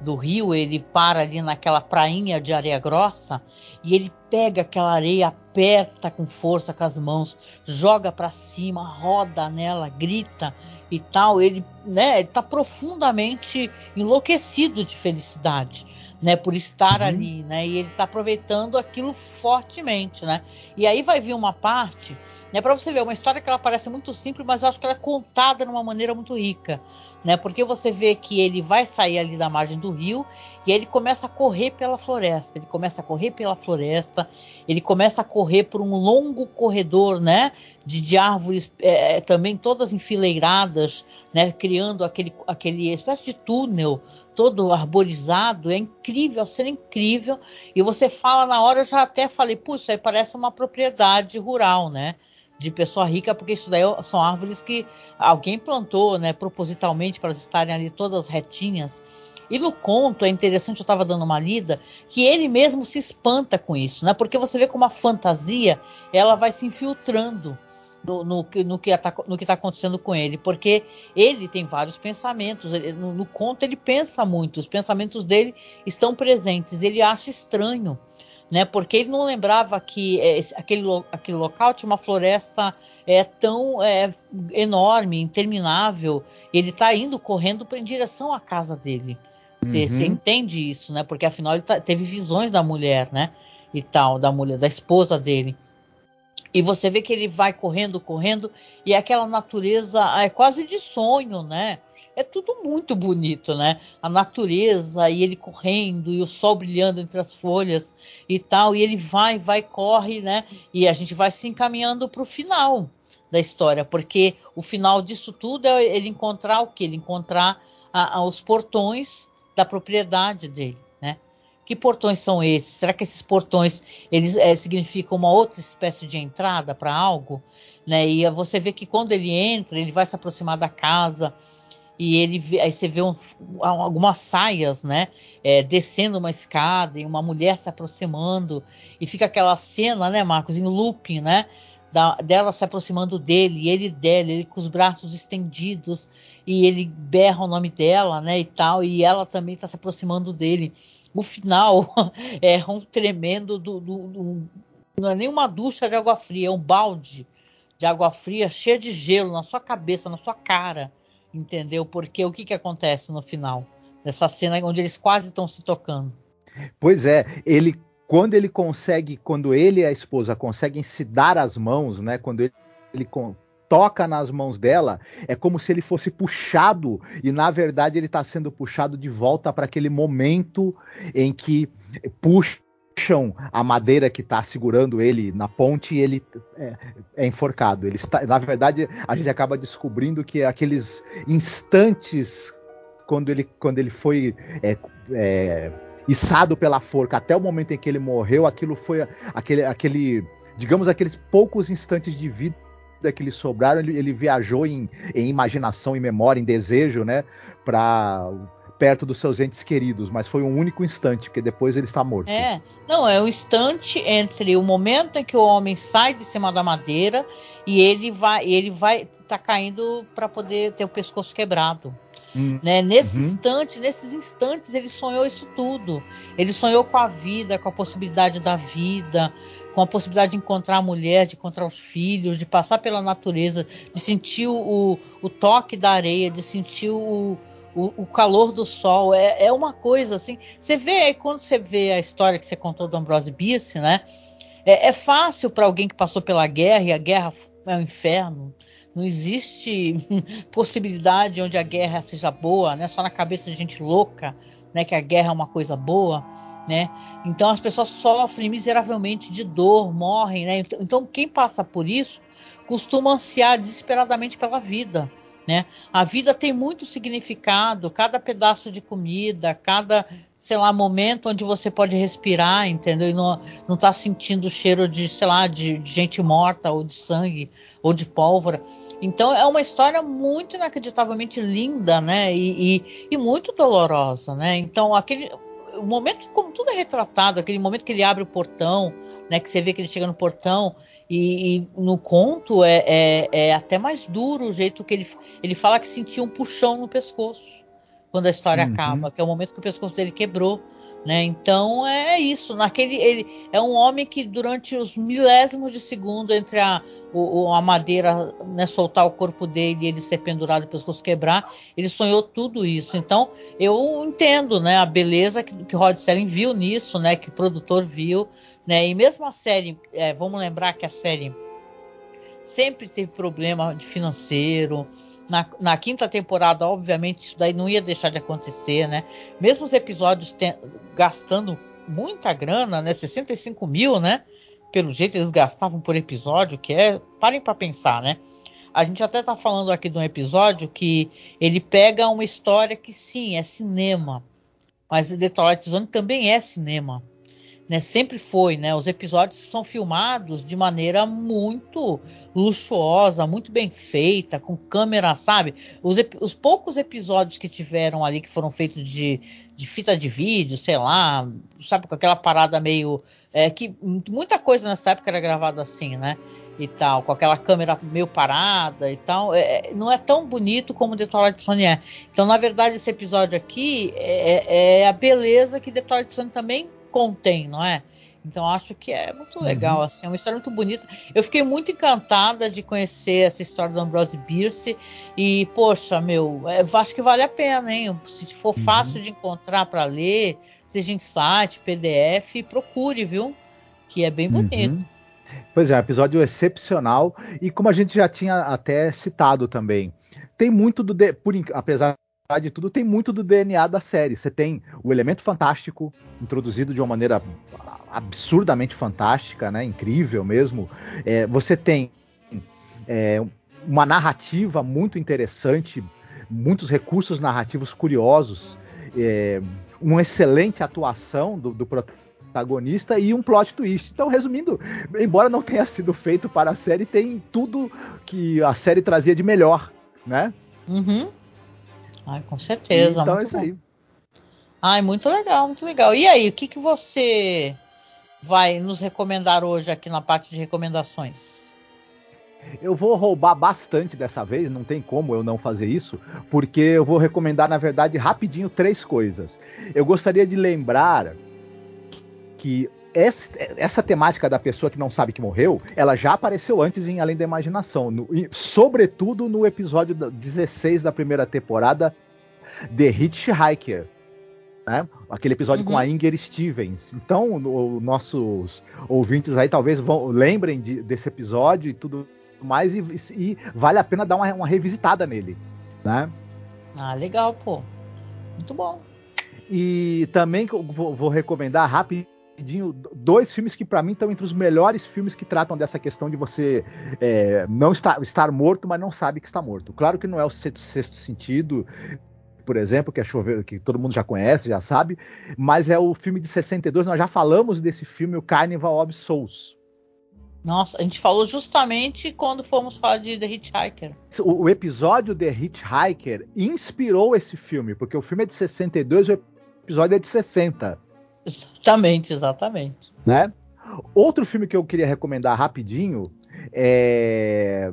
do rio, ele para ali naquela prainha de areia grossa e ele pega aquela areia, aperta com força com as mãos, joga para cima, roda nela, grita e tal. Ele, né, ele tá profundamente enlouquecido de felicidade, né, por estar uhum. ali, né? E ele está aproveitando aquilo fortemente, né? E aí vai vir uma parte, né, para você ver, uma história que ela parece muito simples, mas eu acho que ela é contada de uma maneira muito rica né? Porque você vê que ele vai sair ali da margem do rio e ele começa a correr pela floresta. Ele começa a correr pela floresta, ele começa a correr por um longo corredor, né? De, de árvores é, é também todas enfileiradas, né? Criando aquele, aquele espécie de túnel todo arborizado. É incrível, é incrível. E você fala na hora, eu já até falei, puxa, aí parece uma propriedade rural, né? De pessoa rica, porque isso daí são árvores que alguém plantou, né, propositalmente para estarem ali todas retinhas. E no conto é interessante, eu estava dando uma lida, que ele mesmo se espanta com isso, né? Porque você vê como a fantasia ela vai se infiltrando no, no, no que está tá acontecendo com ele, porque ele tem vários pensamentos. Ele, no, no conto ele pensa muito, os pensamentos dele estão presentes. Ele acha estranho né? Porque ele não lembrava que é, aquele, aquele local tinha uma floresta é, tão é, enorme, interminável. Ele está indo correndo em direção à casa dele. Você uhum. entende isso, né? Porque afinal ele tá, teve visões da mulher, né? E tal, da mulher, da esposa dele. E você vê que ele vai correndo, correndo, e aquela natureza é quase de sonho, né? É tudo muito bonito, né? A natureza e ele correndo e o sol brilhando entre as folhas e tal. E ele vai, vai, corre, né? E a gente vai se encaminhando para o final da história, porque o final disso tudo é ele encontrar o que? Ele encontrar a, a, os portões da propriedade dele, né? Que portões são esses? Será que esses portões eles é, significam uma outra espécie de entrada para algo, né? E você vê que quando ele entra, ele vai se aproximar da casa e ele aí você vê um, algumas saias, né? É, descendo uma escada e uma mulher se aproximando e fica aquela cena, né, Marcos, em looping, né? Da, dela se aproximando dele, ele dela, ele com os braços estendidos, e ele berra o nome dela, né, e tal, e ela também está se aproximando dele. O final é um tremendo do, do, do, não é nem uma ducha de água fria, é um balde de água fria cheio de gelo na sua cabeça, na sua cara, entendeu? Porque o que que acontece no final dessa cena onde eles quase estão se tocando? Pois é, ele quando ele consegue, quando ele e a esposa conseguem se dar as mãos, né? Quando ele, ele toca nas mãos dela, é como se ele fosse puxado e na verdade ele está sendo puxado de volta para aquele momento em que puxam a madeira que está segurando ele na ponte e ele é, é enforcado. Ele está, na verdade, a gente acaba descobrindo que aqueles instantes quando ele, quando ele foi é, é, içado pela forca até o momento em que ele morreu, aquilo foi aquele, aquele digamos, aqueles poucos instantes de vida que lhe sobraram, ele, ele viajou em, em, imaginação, em memória, em desejo, né, para perto dos seus entes queridos, mas foi um único instante, porque depois ele está morto. É, não, é um instante entre o momento em que o homem sai de cima da madeira e ele vai, ele vai tá caindo para poder ter o pescoço quebrado. Hum, né? Nesse uhum. instante, nesses instantes, ele sonhou isso tudo. Ele sonhou com a vida, com a possibilidade da vida, com a possibilidade de encontrar a mulher, de encontrar os filhos, de passar pela natureza, de sentir o, o toque da areia, de sentir o, o, o, calor do sol. É, é uma coisa assim. Você vê aí quando você vê a história que você contou do Ambrose Bierce, né? É, é fácil para alguém que passou pela guerra e a guerra é um inferno. Não existe possibilidade onde a guerra seja boa, né? Só na cabeça de gente louca, né? Que a guerra é uma coisa boa, né? Então as pessoas sofrem miseravelmente de dor, morrem, né? Então, então quem passa por isso costuma ansiar desesperadamente pela vida, né? A vida tem muito significado, cada pedaço de comida, cada sei lá, momento onde você pode respirar, entendeu? E não, não tá sentindo o cheiro de, sei lá, de, de, gente morta, ou de sangue, ou de pólvora. Então é uma história muito inacreditavelmente linda, né? E, e, e muito dolorosa, né? Então aquele o momento como tudo é retratado, aquele momento que ele abre o portão, né? Que você vê que ele chega no portão e, e no conto é, é, é, até mais duro o jeito que ele, ele fala que sentia um puxão no pescoço quando a história uhum. acaba, que é o momento que o pescoço dele quebrou. Né? Então é isso. Naquele, ele é um homem que durante os milésimos de segundo entre a, o, a madeira né, soltar o corpo dele e ele ser pendurado e o pescoço quebrar, ele sonhou tudo isso. Então eu entendo, né, a beleza que, que Rod Serling viu nisso, né, que o produtor viu, né, e mesmo a série, é, vamos lembrar que a série sempre teve problema de financeiro, na, na, quinta temporada, obviamente, isso daí não ia deixar de acontecer, né? Mesmo os episódios gastando muita grana, né? 65 mil, né? Pelo jeito eles gastavam por episódio, que é. Parem para pensar, né? A gente até tá falando aqui de um episódio que ele pega uma história que sim, é cinema. Mas The Twilight Zone também é cinema né? Sempre foi, né? Os episódios são filmados de maneira muito luxuosa, muito bem feita, com câmera, sabe? Os, os poucos episódios que tiveram ali que foram feitos de, de fita de vídeo, sei lá, sabe, com aquela parada meio. É, que muita coisa nessa época era gravada assim, né? E tal, com aquela câmera meio parada e tal, é, é não é tão bonito como The Twilight Zone é. Então, na verdade, esse episódio aqui é, é a beleza que The Twilight Zone também contém, não é? Então acho que é muito uhum. legal, uhum. assim, é uma história muito bonita. Eu fiquei muito encantada de conhecer essa história do Ambrose Bierce e, poxa, meu, é, acho que vale a pena, hein? Se for uhum. fácil de encontrar para ler, seja em site, PDF, procure, viu? Que é bem uhum. bonito. Uhum. Pois é, um episódio excepcional e como a gente já tinha até citado também, tem muito do de, por apesar de tudo, tem muito do DNA da série. Você tem o elemento fantástico introduzido de uma maneira absurdamente fantástica, né? Incrível mesmo. É, você tem é, uma narrativa muito interessante, muitos recursos narrativos curiosos, é, uma excelente atuação do, do protagonista e um plot twist. Então, resumindo, embora não tenha sido feito para a série, tem tudo que a série trazia de melhor, né? Uhum. Ai, com certeza. Então é isso bom. aí. Ai, muito legal, muito legal. E aí, o que, que você vai nos recomendar hoje aqui na parte de recomendações? Eu vou roubar bastante dessa vez, não tem como eu não fazer isso, porque eu vou recomendar, na verdade, rapidinho três coisas. Eu gostaria de lembrar que essa, essa, temática da pessoa que não sabe que morreu, ela já apareceu antes em Além da Imaginação, no, e, sobretudo no episódio 16 da primeira temporada, The Hitchhiker. Né? Aquele episódio uhum. com a Inger Stevens. Então, os nossos ouvintes aí talvez vão, lembrem de, desse episódio e tudo mais, e, e vale a pena dar uma, uma revisitada nele. Né? Ah, legal, pô. Muito bom. E também vou, vou recomendar rápido rapidinho dois filmes que para mim estão entre os melhores filmes que tratam dessa questão de você é, não estar, estar morto, mas não sabe que está morto. Claro que não é o sexto, sexto sentido, por exemplo, que é chover, que todo mundo já conhece, já sabe, mas é o filme de 62, nós já falamos desse filme, o Carnival of Souls. Nossa, a gente falou justamente quando fomos falar de The Hitchhiker. O, o, episódio The Hitchhiker inspirou esse filme, porque o filme é de 62 e o episódio é de 60. Exatamente, exatamente. Né? Outro filme que eu queria recomendar rapidinho é.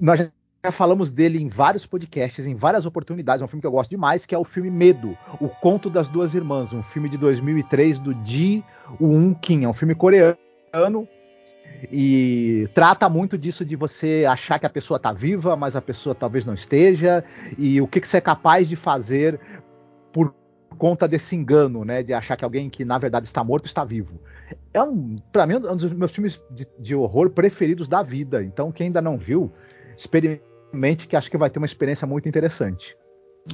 Nós já falamos dele em vários podcasts, em várias oportunidades. É um filme que eu gosto demais, que é o filme Medo, O Conto das Duas Irmãs, um filme de 2003 do Ji Woon Kim. É um filme coreano e trata muito disso de você achar que a pessoa está viva, mas a pessoa talvez não esteja, e o que, que você é capaz de fazer conta desse engano, né, de achar que alguém que na verdade está morto está vivo. É um, para mim, um dos meus filmes de, de, horror preferidos da vida. Então, quem ainda não viu, experimente que acho que vai ter uma experiência muito interessante.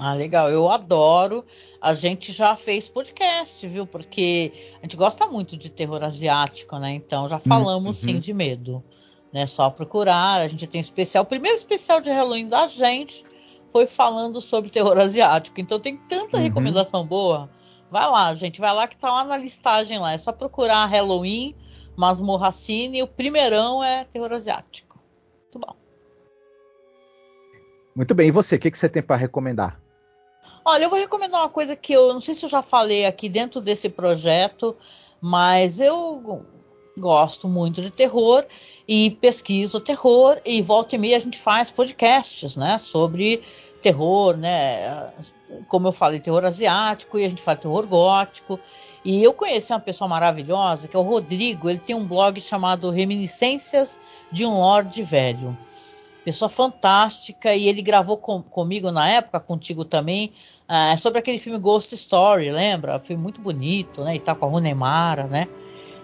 Ah, legal. Eu adoro. A gente já fez podcast, viu? Porque a gente gosta muito de terror asiático, né? Então já falamos uhum. sim de medo. Né? Só procurar. A gente tem especial. O primeiro especial de Halloween da gente foi falando sobre terror asiático. Então tem tanta uhum. recomendação boa. Vai lá, gente, vai lá que tá lá na listagem lá. É só procurar Halloween, Masmorra Cine, o primeirão é terror asiático. Muito bom. Muito bem, e você, o que, que você tem para recomendar? Olha, eu vou recomendar uma coisa que eu não sei se eu já falei aqui dentro desse projeto, mas eu gosto muito de terror e pesquiso terror e volta e meia a gente faz podcasts, né, sobre terror, né, como eu falei, terror asiático e a gente fala terror gótico. E eu conheci uma pessoa maravilhosa que é o Rodrigo, ele tem um blog chamado Reminiscências de um Lorde Velho. Pessoa fantástica e ele gravou com, comigo na época, contigo também, uh, sobre aquele filme Ghost Story, lembra? Foi muito bonito, né? E tá com a Runemara, né?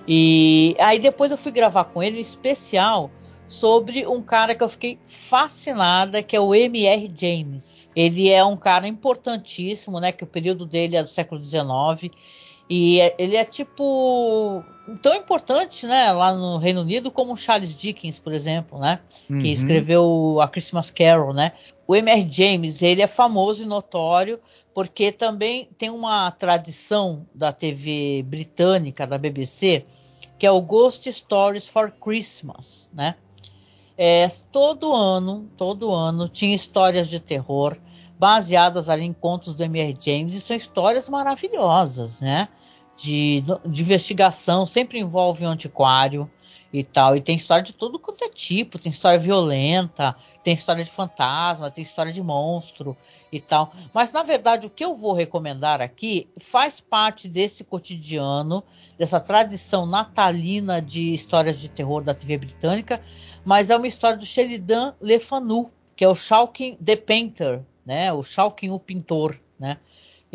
E aí depois eu fui gravar com ele um especial sobre um cara que eu fiquei fascinada, que é o M.R. James. Ele é um cara importantíssimo, né? Que o período dele é do século XIX. E é, ele é tipo tão importante, né, lá no Reino Unido como Charles Dickens, por exemplo, né, uhum. que escreveu a Christmas Carol, né. O M.R. James, ele é famoso e notório porque também tem uma tradição da TV britânica, da BBC, que é o Ghost Stories for Christmas, né? É, todo ano, todo ano tinha histórias de terror baseadas ali em contos do M.R. James e são histórias maravilhosas, né? De, de investigação, sempre envolve um antiquário. E tal. E tem história de todo quanto é tipo, tem história violenta, tem história de fantasma, tem história de monstro e tal. Mas na verdade o que eu vou recomendar aqui faz parte desse cotidiano, dessa tradição natalina de histórias de terror da TV britânica, mas é uma história do Sheridan Le Fanu, que é o Shawkin the Painter, né? O Shawkin o pintor, né?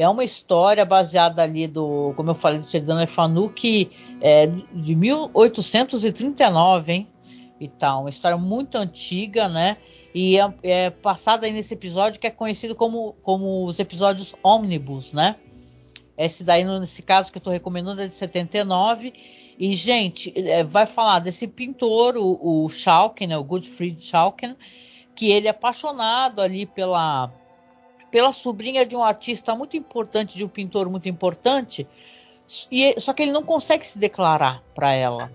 É uma história baseada ali do, como eu falei, do Sheridan que é de 1839, hein? E tal, uma história muito antiga, né? E é, é passada aí nesse episódio que é conhecido como, como os episódios ônibus, né? Esse daí, nesse caso que eu estou recomendando, é de 79. E, gente, é, vai falar desse pintor, o, o Schalken, né, o Goodfried Schalken, que ele é apaixonado ali pela pela sobrinha de um artista muito importante, de um pintor muito importante, e, só que ele não consegue se declarar para ela.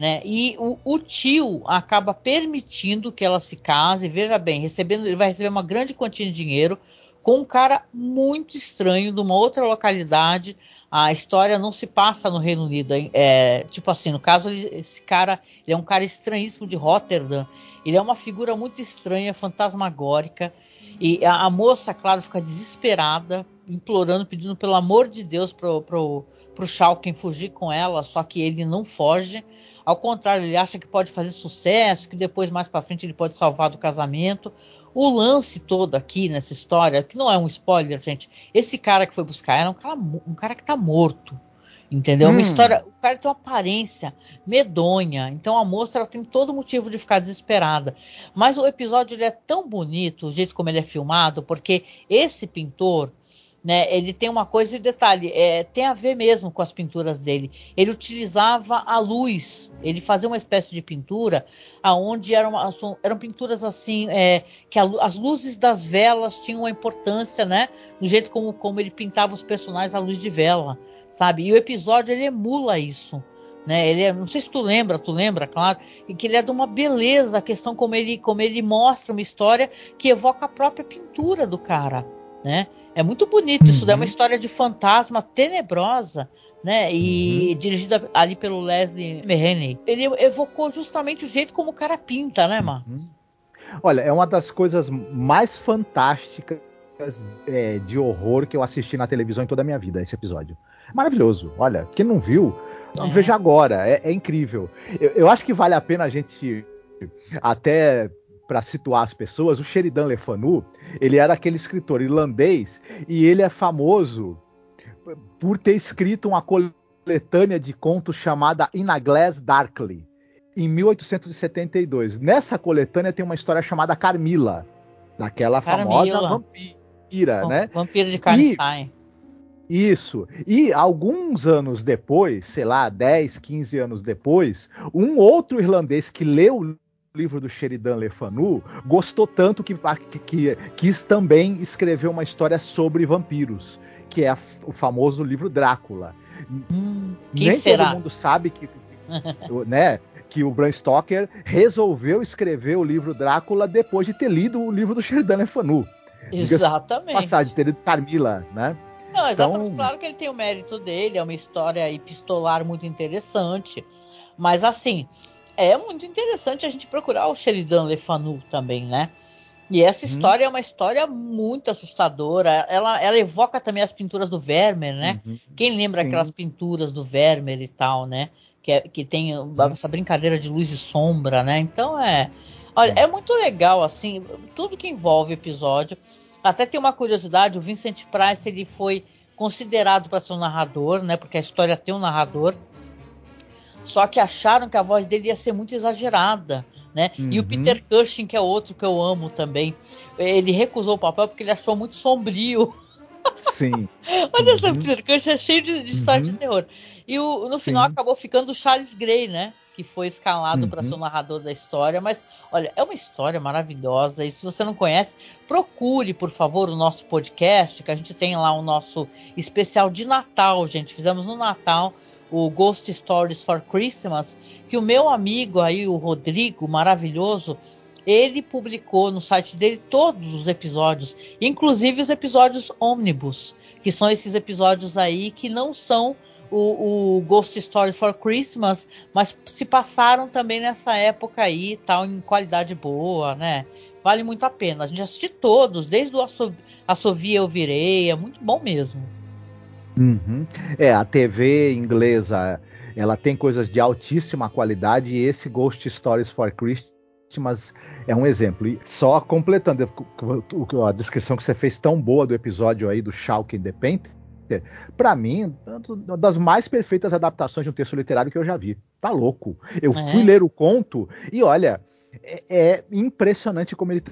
Né? E o, o, tio acaba permitindo que ela se case, veja bem, recebendo, ele vai receber uma grande quantia de dinheiro com um cara muito estranho de uma outra localidade. A história não se passa no Reino Unido. É, tipo assim, no caso, ele, esse cara ele é um cara estranhíssimo de Rotterdam. Ele é uma figura muito estranha, fantasmagórica. E a, a, moça, claro, fica desesperada, implorando, pedindo pelo amor de Deus pro, pro, pro Schalken fugir com ela, só que ele não foge. Ao contrário, ele acha que pode fazer sucesso, que depois, mais para frente, ele pode salvar do casamento. O lance todo aqui nessa história, que não é um spoiler, gente, esse cara que foi buscar era um cara, um cara que tá morto. Entendeu? Hum. Uma história. O cara tem uma aparência medonha. Então a moça ela tem todo motivo de ficar desesperada. Mas o episódio ele é tão bonito, o jeito como ele é filmado, porque esse pintor né? Ele tem uma coisa e detalhe, é, tem a ver mesmo com as pinturas dele. Ele utilizava a luz, ele fazia uma espécie de pintura aonde eram, eram pinturas assim, é, que a, as luzes das velas tinham uma importância, né? No jeito como, como ele pintava os personagens à luz de vela, sabe? E o episódio ele emula isso. Né, ele é, não sei se tu lembra, tu lembra, claro, e que ele é de uma beleza, a questão como ele, como ele mostra uma história que evoca a própria pintura do cara, né? É muito bonito uhum. isso, é uma história de fantasma tenebrosa, né? E uhum. dirigida ali pelo Leslie Mahoney. Ele evocou justamente o jeito como o cara pinta, né, Marcos? Uhum. Olha, é uma das coisas mais fantásticas é, de horror que eu assisti na televisão em toda a minha vida, esse episódio. Maravilhoso. Olha, quem não viu, é. veja agora. É, é incrível. Eu, eu acho que vale a pena a gente até para situar as pessoas, o Sheridan Le Fanu, ele era aquele escritor irlandês e ele é famoso por ter escrito uma coletânea de contos chamada In a Glass Darkly, em 1872. Nessa coletânea tem uma história chamada Carmila, daquela Carmila. famosa vampira, né? Vampira de Karnstein. Isso. E alguns anos depois, sei lá, 10, 15 anos depois, um outro irlandês que leu livro do Sheridan Le Fanu, gostou tanto que, que, que quis também escrever uma história sobre vampiros, que é a, o famoso livro Drácula. Hum, Nem será? todo mundo sabe que, né, que o Bram Stoker resolveu escrever o livro Drácula depois de ter lido o livro do Sheridan Le Fanu. Exatamente. Passar de ter lido Carmila, né? Não, exatamente. Então... Claro que ele tem o mérito dele, é uma história epistolar muito interessante. Mas assim, é muito interessante a gente procurar o Sheridan Le Fanu também, né? E essa uhum. história é uma história muito assustadora. Ela, ela evoca também as pinturas do Vermeer, né? Uhum. Quem lembra Sim. aquelas pinturas do Vermeer e tal, né? Que, é, que tem uhum. essa brincadeira de luz e sombra, né? Então é. Olha, é muito legal, assim, tudo que envolve episódio. Até tem uma curiosidade: o Vincent Price ele foi considerado para ser um narrador, né? Porque a história tem um narrador. Só que acharam que a voz dele ia ser muito exagerada. Né? Uhum. E o uhum. Peter Cushing, que é outro que eu amo também, ele recusou o papel porque ele achou muito sombrio. Sim. Olha uhum. só, o Peter Cushing é cheio de, de história de uhum. terror. E o, no final Sim. acabou ficando o Charles Gray, né? Que foi escalado uhum. para ser o narrador da história. Mas, olha, é uma história maravilhosa. E se você não conhece, procure, por favor, o nosso podcast, que a gente tem lá o nosso especial de Natal, gente. Fizemos no Natal o Ghost Stories for Christmas, que o meu amigo aí, o Rodrigo, maravilhoso, ele publicou no site dele todos os episódios, inclusive os episódios ônibus, que são esses episódios aí que não são o, o, Ghost Story for Christmas, mas se passaram também nessa época aí, tal, em qualidade boa, né? Vale muito a pena. A gente assiste todos, desde o Assovia Eu Virei, é muito bom mesmo. Uhum. É, a TV inglesa, ela tem coisas de altíssima qualidade e esse Ghost Stories for Christmas é um exemplo. E só completando a descrição que você fez tão boa do episódio aí do Shulk Independent, para mim, uma das mais perfeitas adaptações de um texto literário que eu já vi. Tá louco. Eu é. fui ler o conto e olha, é, é impressionante como ele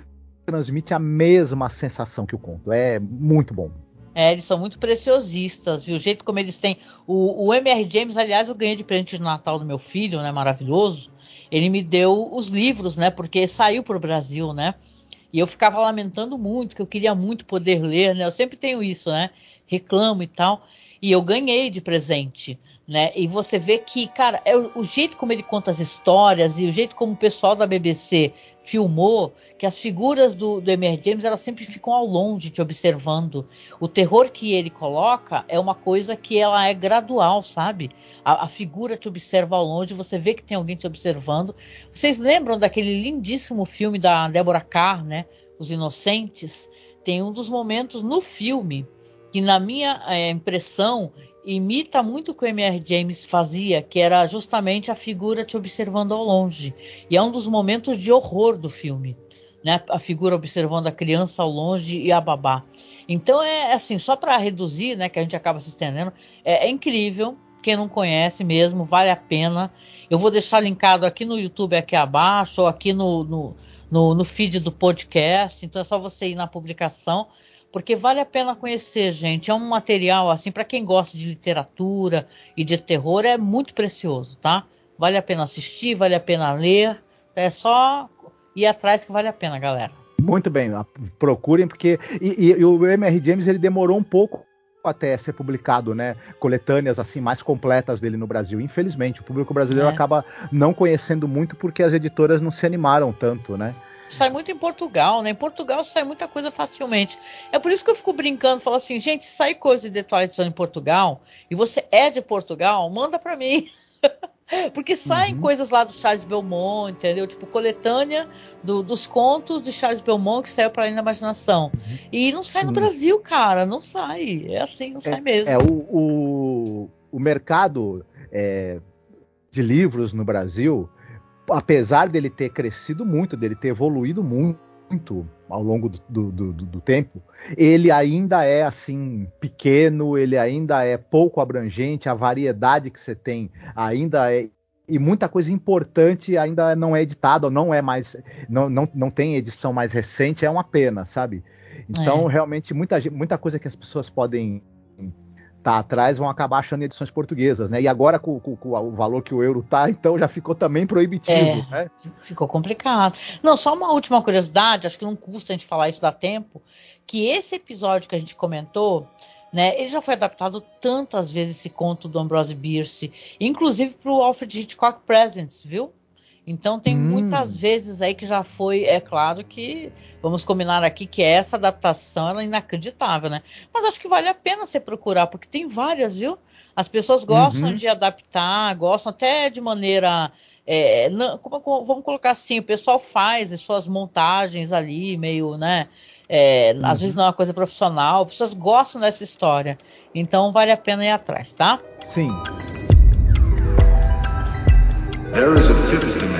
transmite a mesma sensação que o conto. É muito bom. É, eles são muito preciosistas, viu? O jeito como eles têm. O, o M.R. James, aliás, eu ganhei de presente de Natal do meu filho, né? Maravilhoso. Ele me deu os livros, né? Porque saiu para o Brasil, né? E eu ficava lamentando muito, que eu queria muito poder ler, né? Eu sempre tenho isso, né? Reclamo e tal. E eu ganhei de presente né? E você vê que, cara, é o, o, jeito como ele conta as histórias e o jeito como o pessoal da BBC filmou, que as figuras do, do Emer James elas sempre ficam ao longe te observando. O terror que ele coloca é uma coisa que ela é gradual, sabe? A, a figura te observa ao longe, você vê que tem alguém te observando. Vocês lembram daquele lindíssimo filme da Deborah Carr, né? Os Inocentes? Tem um dos momentos no filme que, na minha é, impressão, imita muito o que o M.R. James fazia, que era justamente a figura te observando ao longe. E é um dos momentos de horror do filme, né? A figura observando a criança ao longe e a babá. Então é, é assim, só para reduzir, né, que a gente acaba se estendendo, é, é, incrível. Quem não conhece mesmo, vale a pena. Eu vou deixar linkado aqui no YouTube aqui abaixo ou aqui no, no, no, no feed do podcast. Então é só você ir na publicação porque vale a pena conhecer, gente. É um material assim para quem gosta de literatura e de terror é muito precioso, tá? Vale a pena assistir, vale a pena ler. É só ir atrás que vale a pena, galera. Muito bem, procurem porque e, e, e o M.R. James ele demorou um pouco até ser publicado, né, coletâneas assim mais completas dele no Brasil. Infelizmente, o público brasileiro é. acaba não conhecendo muito porque as editoras não se animaram tanto, né? Sai muito em Portugal, né? Em Portugal sai muita coisa facilmente. É por isso que eu fico brincando, falo assim, gente, sai coisa de The Twilight Zone em Portugal e você é de Portugal, manda para mim. Porque saem uhum. coisas lá do Charles Belmont, entendeu? Tipo, coletânea do, dos contos de Charles Belmont que saiu para além da imaginação. Uhum. E não sai Sim. no Brasil, cara. Não sai. É assim, não é, sai mesmo. É, o, o, o mercado é, de livros no Brasil apesar dele ter crescido muito, dele ter evoluído muito ao longo do, do, do, do, tempo, ele ainda é assim pequeno, ele ainda é pouco abrangente, a variedade que você tem ainda é e muita coisa importante ainda não é editada, não é mais, não, não, não tem edição mais recente, é uma pena, sabe? Então, é. realmente, muita, muita coisa que as pessoas podem tá atrás vão acabar achando edições portuguesas, né? E agora com, com, com, o valor que o euro tá, então já ficou também proibitivo, é, né? Ficou complicado. Não, só uma última curiosidade, acho que não custa a gente falar isso dá tempo, que esse episódio que a gente comentou, né? Ele já foi adaptado tantas vezes esse conto do Ambrose Bierce, inclusive para o Alfred Hitchcock Presents, viu? Então tem hum. muitas vezes aí que já foi, é claro que vamos combinar aqui que essa adaptação é inacreditável, né? Mas acho que vale a pena você procurar, porque tem várias, viu? As pessoas gostam uhum. de adaptar, gostam até de maneira. É, não, como, vamos colocar assim, o pessoal faz as suas montagens ali, meio, né? É, uhum. Às vezes não é uma coisa profissional, as pessoas gostam dessa história. Então vale a pena ir atrás, tá? Sim. There is a fifth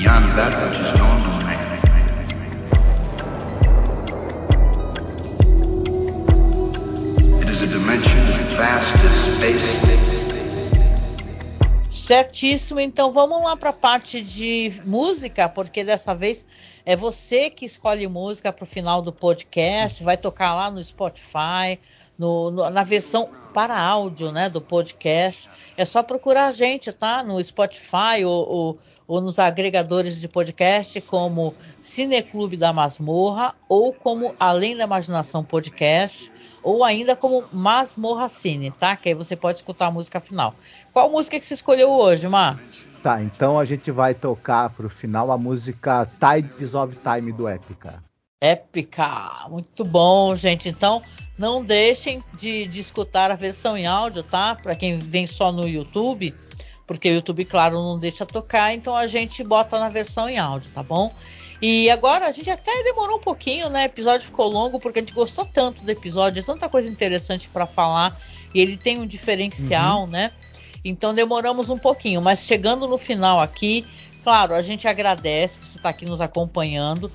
Beyond that which is known to man. It is a dimension vast as space. Certíssimo, então vamos lá para a parte de música, porque dessa vez é você que escolhe música para o final do podcast, vai tocar lá no Spotify, no, no, na versão para áudio, né, do podcast. É só procurar a gente, tá? No Spotify ou, ou, ou nos agregadores de podcast como Cineclube da Masmorra ou como Além da Imaginação Podcast ou ainda como Masmorra Cine, tá? Que aí você pode escutar a música final. Qual música que você escolheu hoje, Mar? Tá, então a gente vai tocar pro final a música Tides of Time do Épica. Épica, muito bom, gente. Então não deixem de, de escutar a versão em áudio, tá? Para quem vem só no YouTube, porque o YouTube, claro, não deixa tocar, então a gente bota na versão em áudio, tá bom? E agora a gente até demorou um pouquinho, né? O episódio ficou longo porque a gente gostou tanto do episódio, é tanta coisa interessante para falar e ele tem um diferencial, uhum. né? Então demoramos um pouquinho, mas chegando no final aqui, claro, a gente agradece você estar tá aqui nos acompanhando.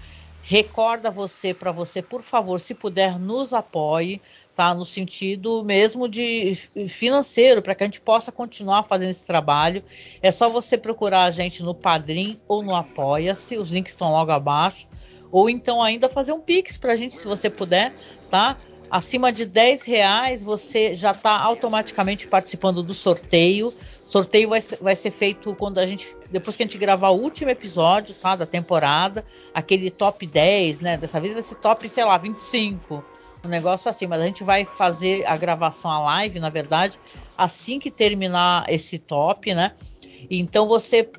Recorda você para você, por favor, se puder, nos apoie, tá? No sentido mesmo de financeiro, para que a gente possa continuar fazendo esse trabalho. É só você procurar a gente no Padrim ou no Apoia-se, os links estão logo abaixo. Ou então ainda fazer um Pix para a gente, se você puder, tá? Acima de 10 reais você já está automaticamente participando do sorteio. Sorteio vai ser, vai ser, feito quando a gente. Depois que a gente gravar o último episódio, tá? Da temporada. Aquele top 10, né? Dessa vez vai ser top, sei lá, 25. Um negócio assim, mas a gente vai fazer a gravação, a live, na verdade, assim que terminar esse top, né? Então você,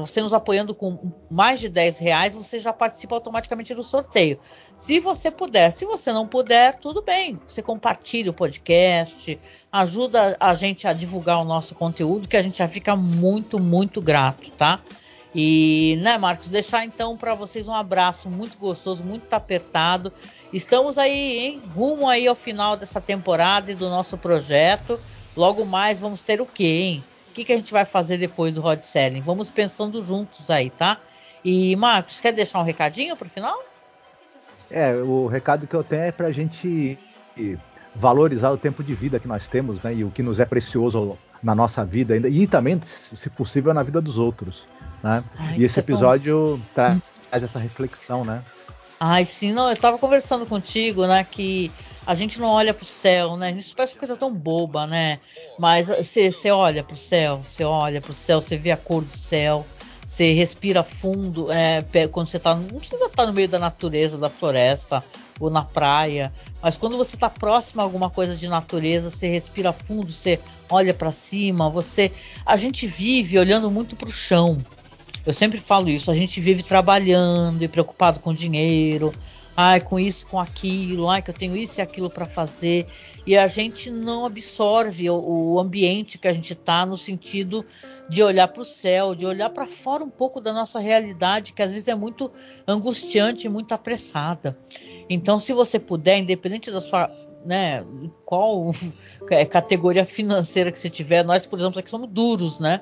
você nos apoiando com mais de 10 reais, você já participa automaticamente do sorteio. Se você puder, se você não puder, tudo bem. Você compartilha o podcast, ajuda a gente a divulgar o nosso conteúdo, que a gente já fica muito, muito grato, tá? E, né, Marcos, deixar então para vocês um abraço muito gostoso, muito apertado. Estamos aí, hein, rumo aí ao final dessa temporada e do nosso projeto. Logo mais vamos ter o quê, hein? Que, que a gente vai fazer depois do Rod Selling. Vamos pensando juntos aí, tá? E, Marcos, quer deixar um recadinho para o final? É, o recado que eu tenho é para a gente valorizar o tempo de vida que nós temos, né? E o que nos é precioso na nossa vida ainda, e também, se possível, na vida dos outros. Né? Ai, e esse é episódio tão... traz essa reflexão, né? Ai, sim, não, eu estava conversando contigo, né, que a gente não olha para o céu, né? A gente parece coisa tão boba, né? Mas você olha para o céu, você olha para o céu, você vê a cor do céu, você respira fundo é, quando você está. Não precisa estar tá no meio da natureza, da floresta ou na praia, mas quando você está próximo a alguma coisa de natureza, você respira fundo, você olha para cima, você. A gente vive olhando muito para o chão. Eu sempre falo isso, a gente vive trabalhando e preocupado com dinheiro, ai, com isso, com aquilo, ai, que eu tenho isso e aquilo para fazer, e a gente não absorve o, o ambiente que a gente está no sentido de olhar para o céu, de olhar para fora um pouco da nossa realidade, que às vezes é muito angustiante, muito apressada. Então, se você puder, independente da sua né, qual é, categoria financeira que você tiver, nós, por exemplo, aqui somos duros, né?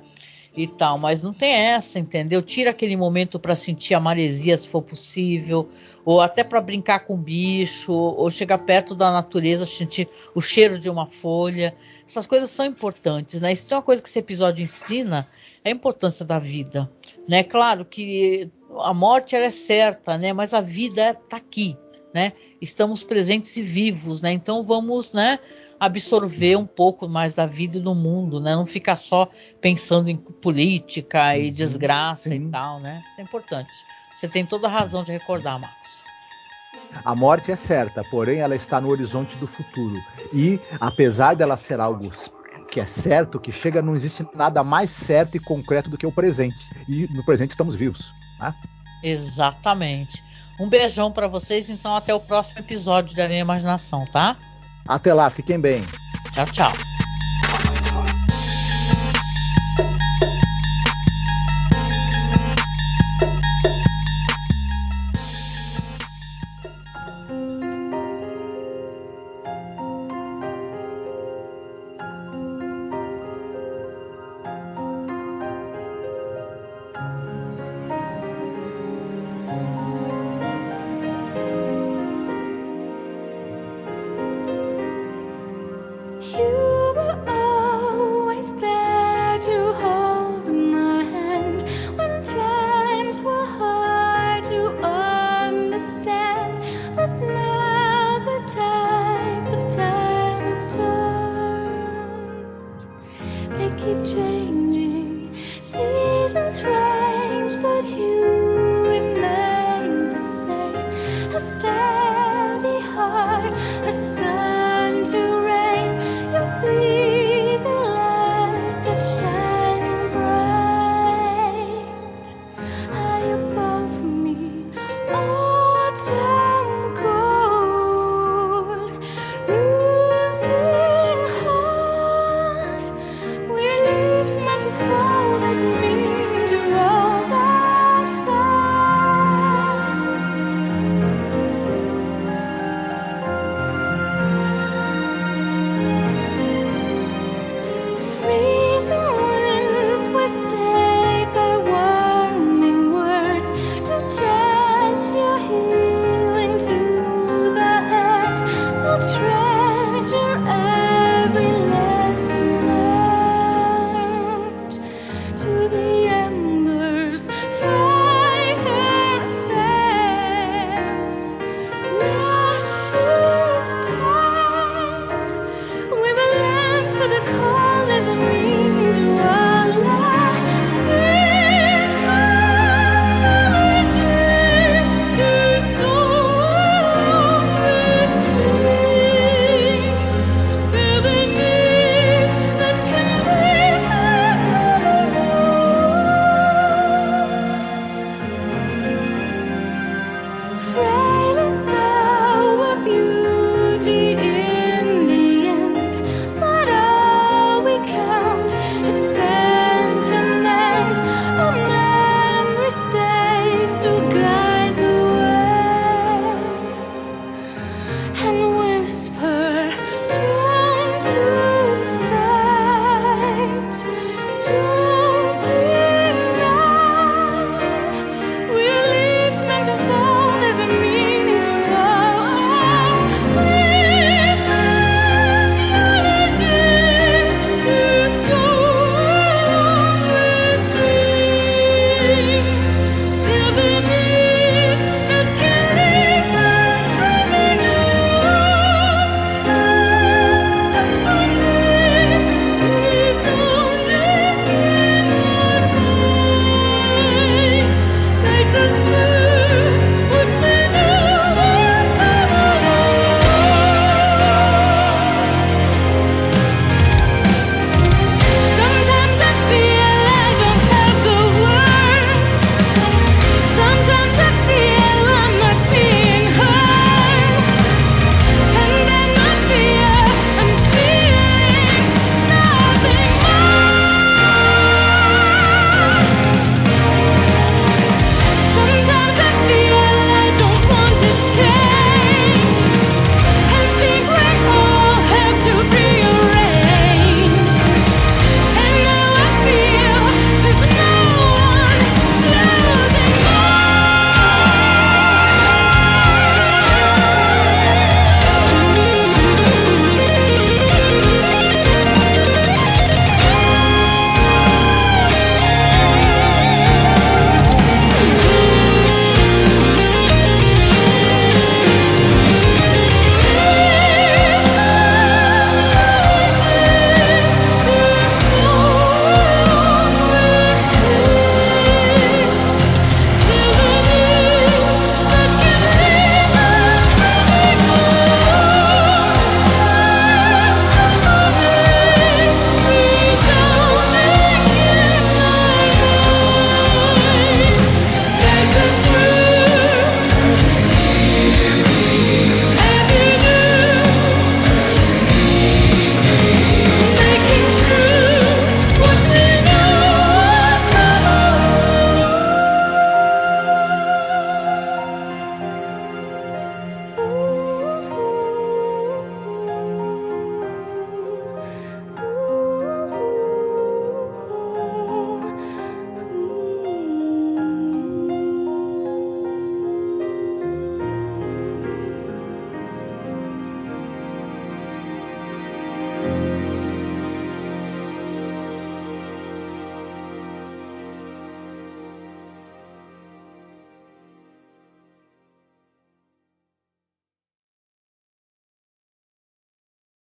E tal, mas não tem essa, entendeu? Tira aquele momento para sentir a maresia se for possível, ou até para brincar com bicho, ou chegar perto da natureza, sentir o cheiro de uma folha. Essas coisas são importantes, né? Isso é uma coisa que esse episódio ensina, é a importância da vida, né? Claro que a morte ela é certa, né? Mas a vida está aqui, né? Estamos presentes e vivos, né? Então vamos, né? absorver um pouco mais da vida e do mundo, né? Não ficar só pensando em política e uhum. desgraça Sim. e tal, né? Isso é importante. Você tem toda a razão de recordar, Marcos. A morte é certa, porém ela está no horizonte do futuro. E, apesar dela ser algo que é certo, que chega, não existe nada mais certo e concreto do que o presente. E no presente estamos vivos. Né? Exatamente. Um beijão para vocês, então até o próximo episódio de Arena Imaginação, tá? Até lá, fiquem bem. Tchau, tchau.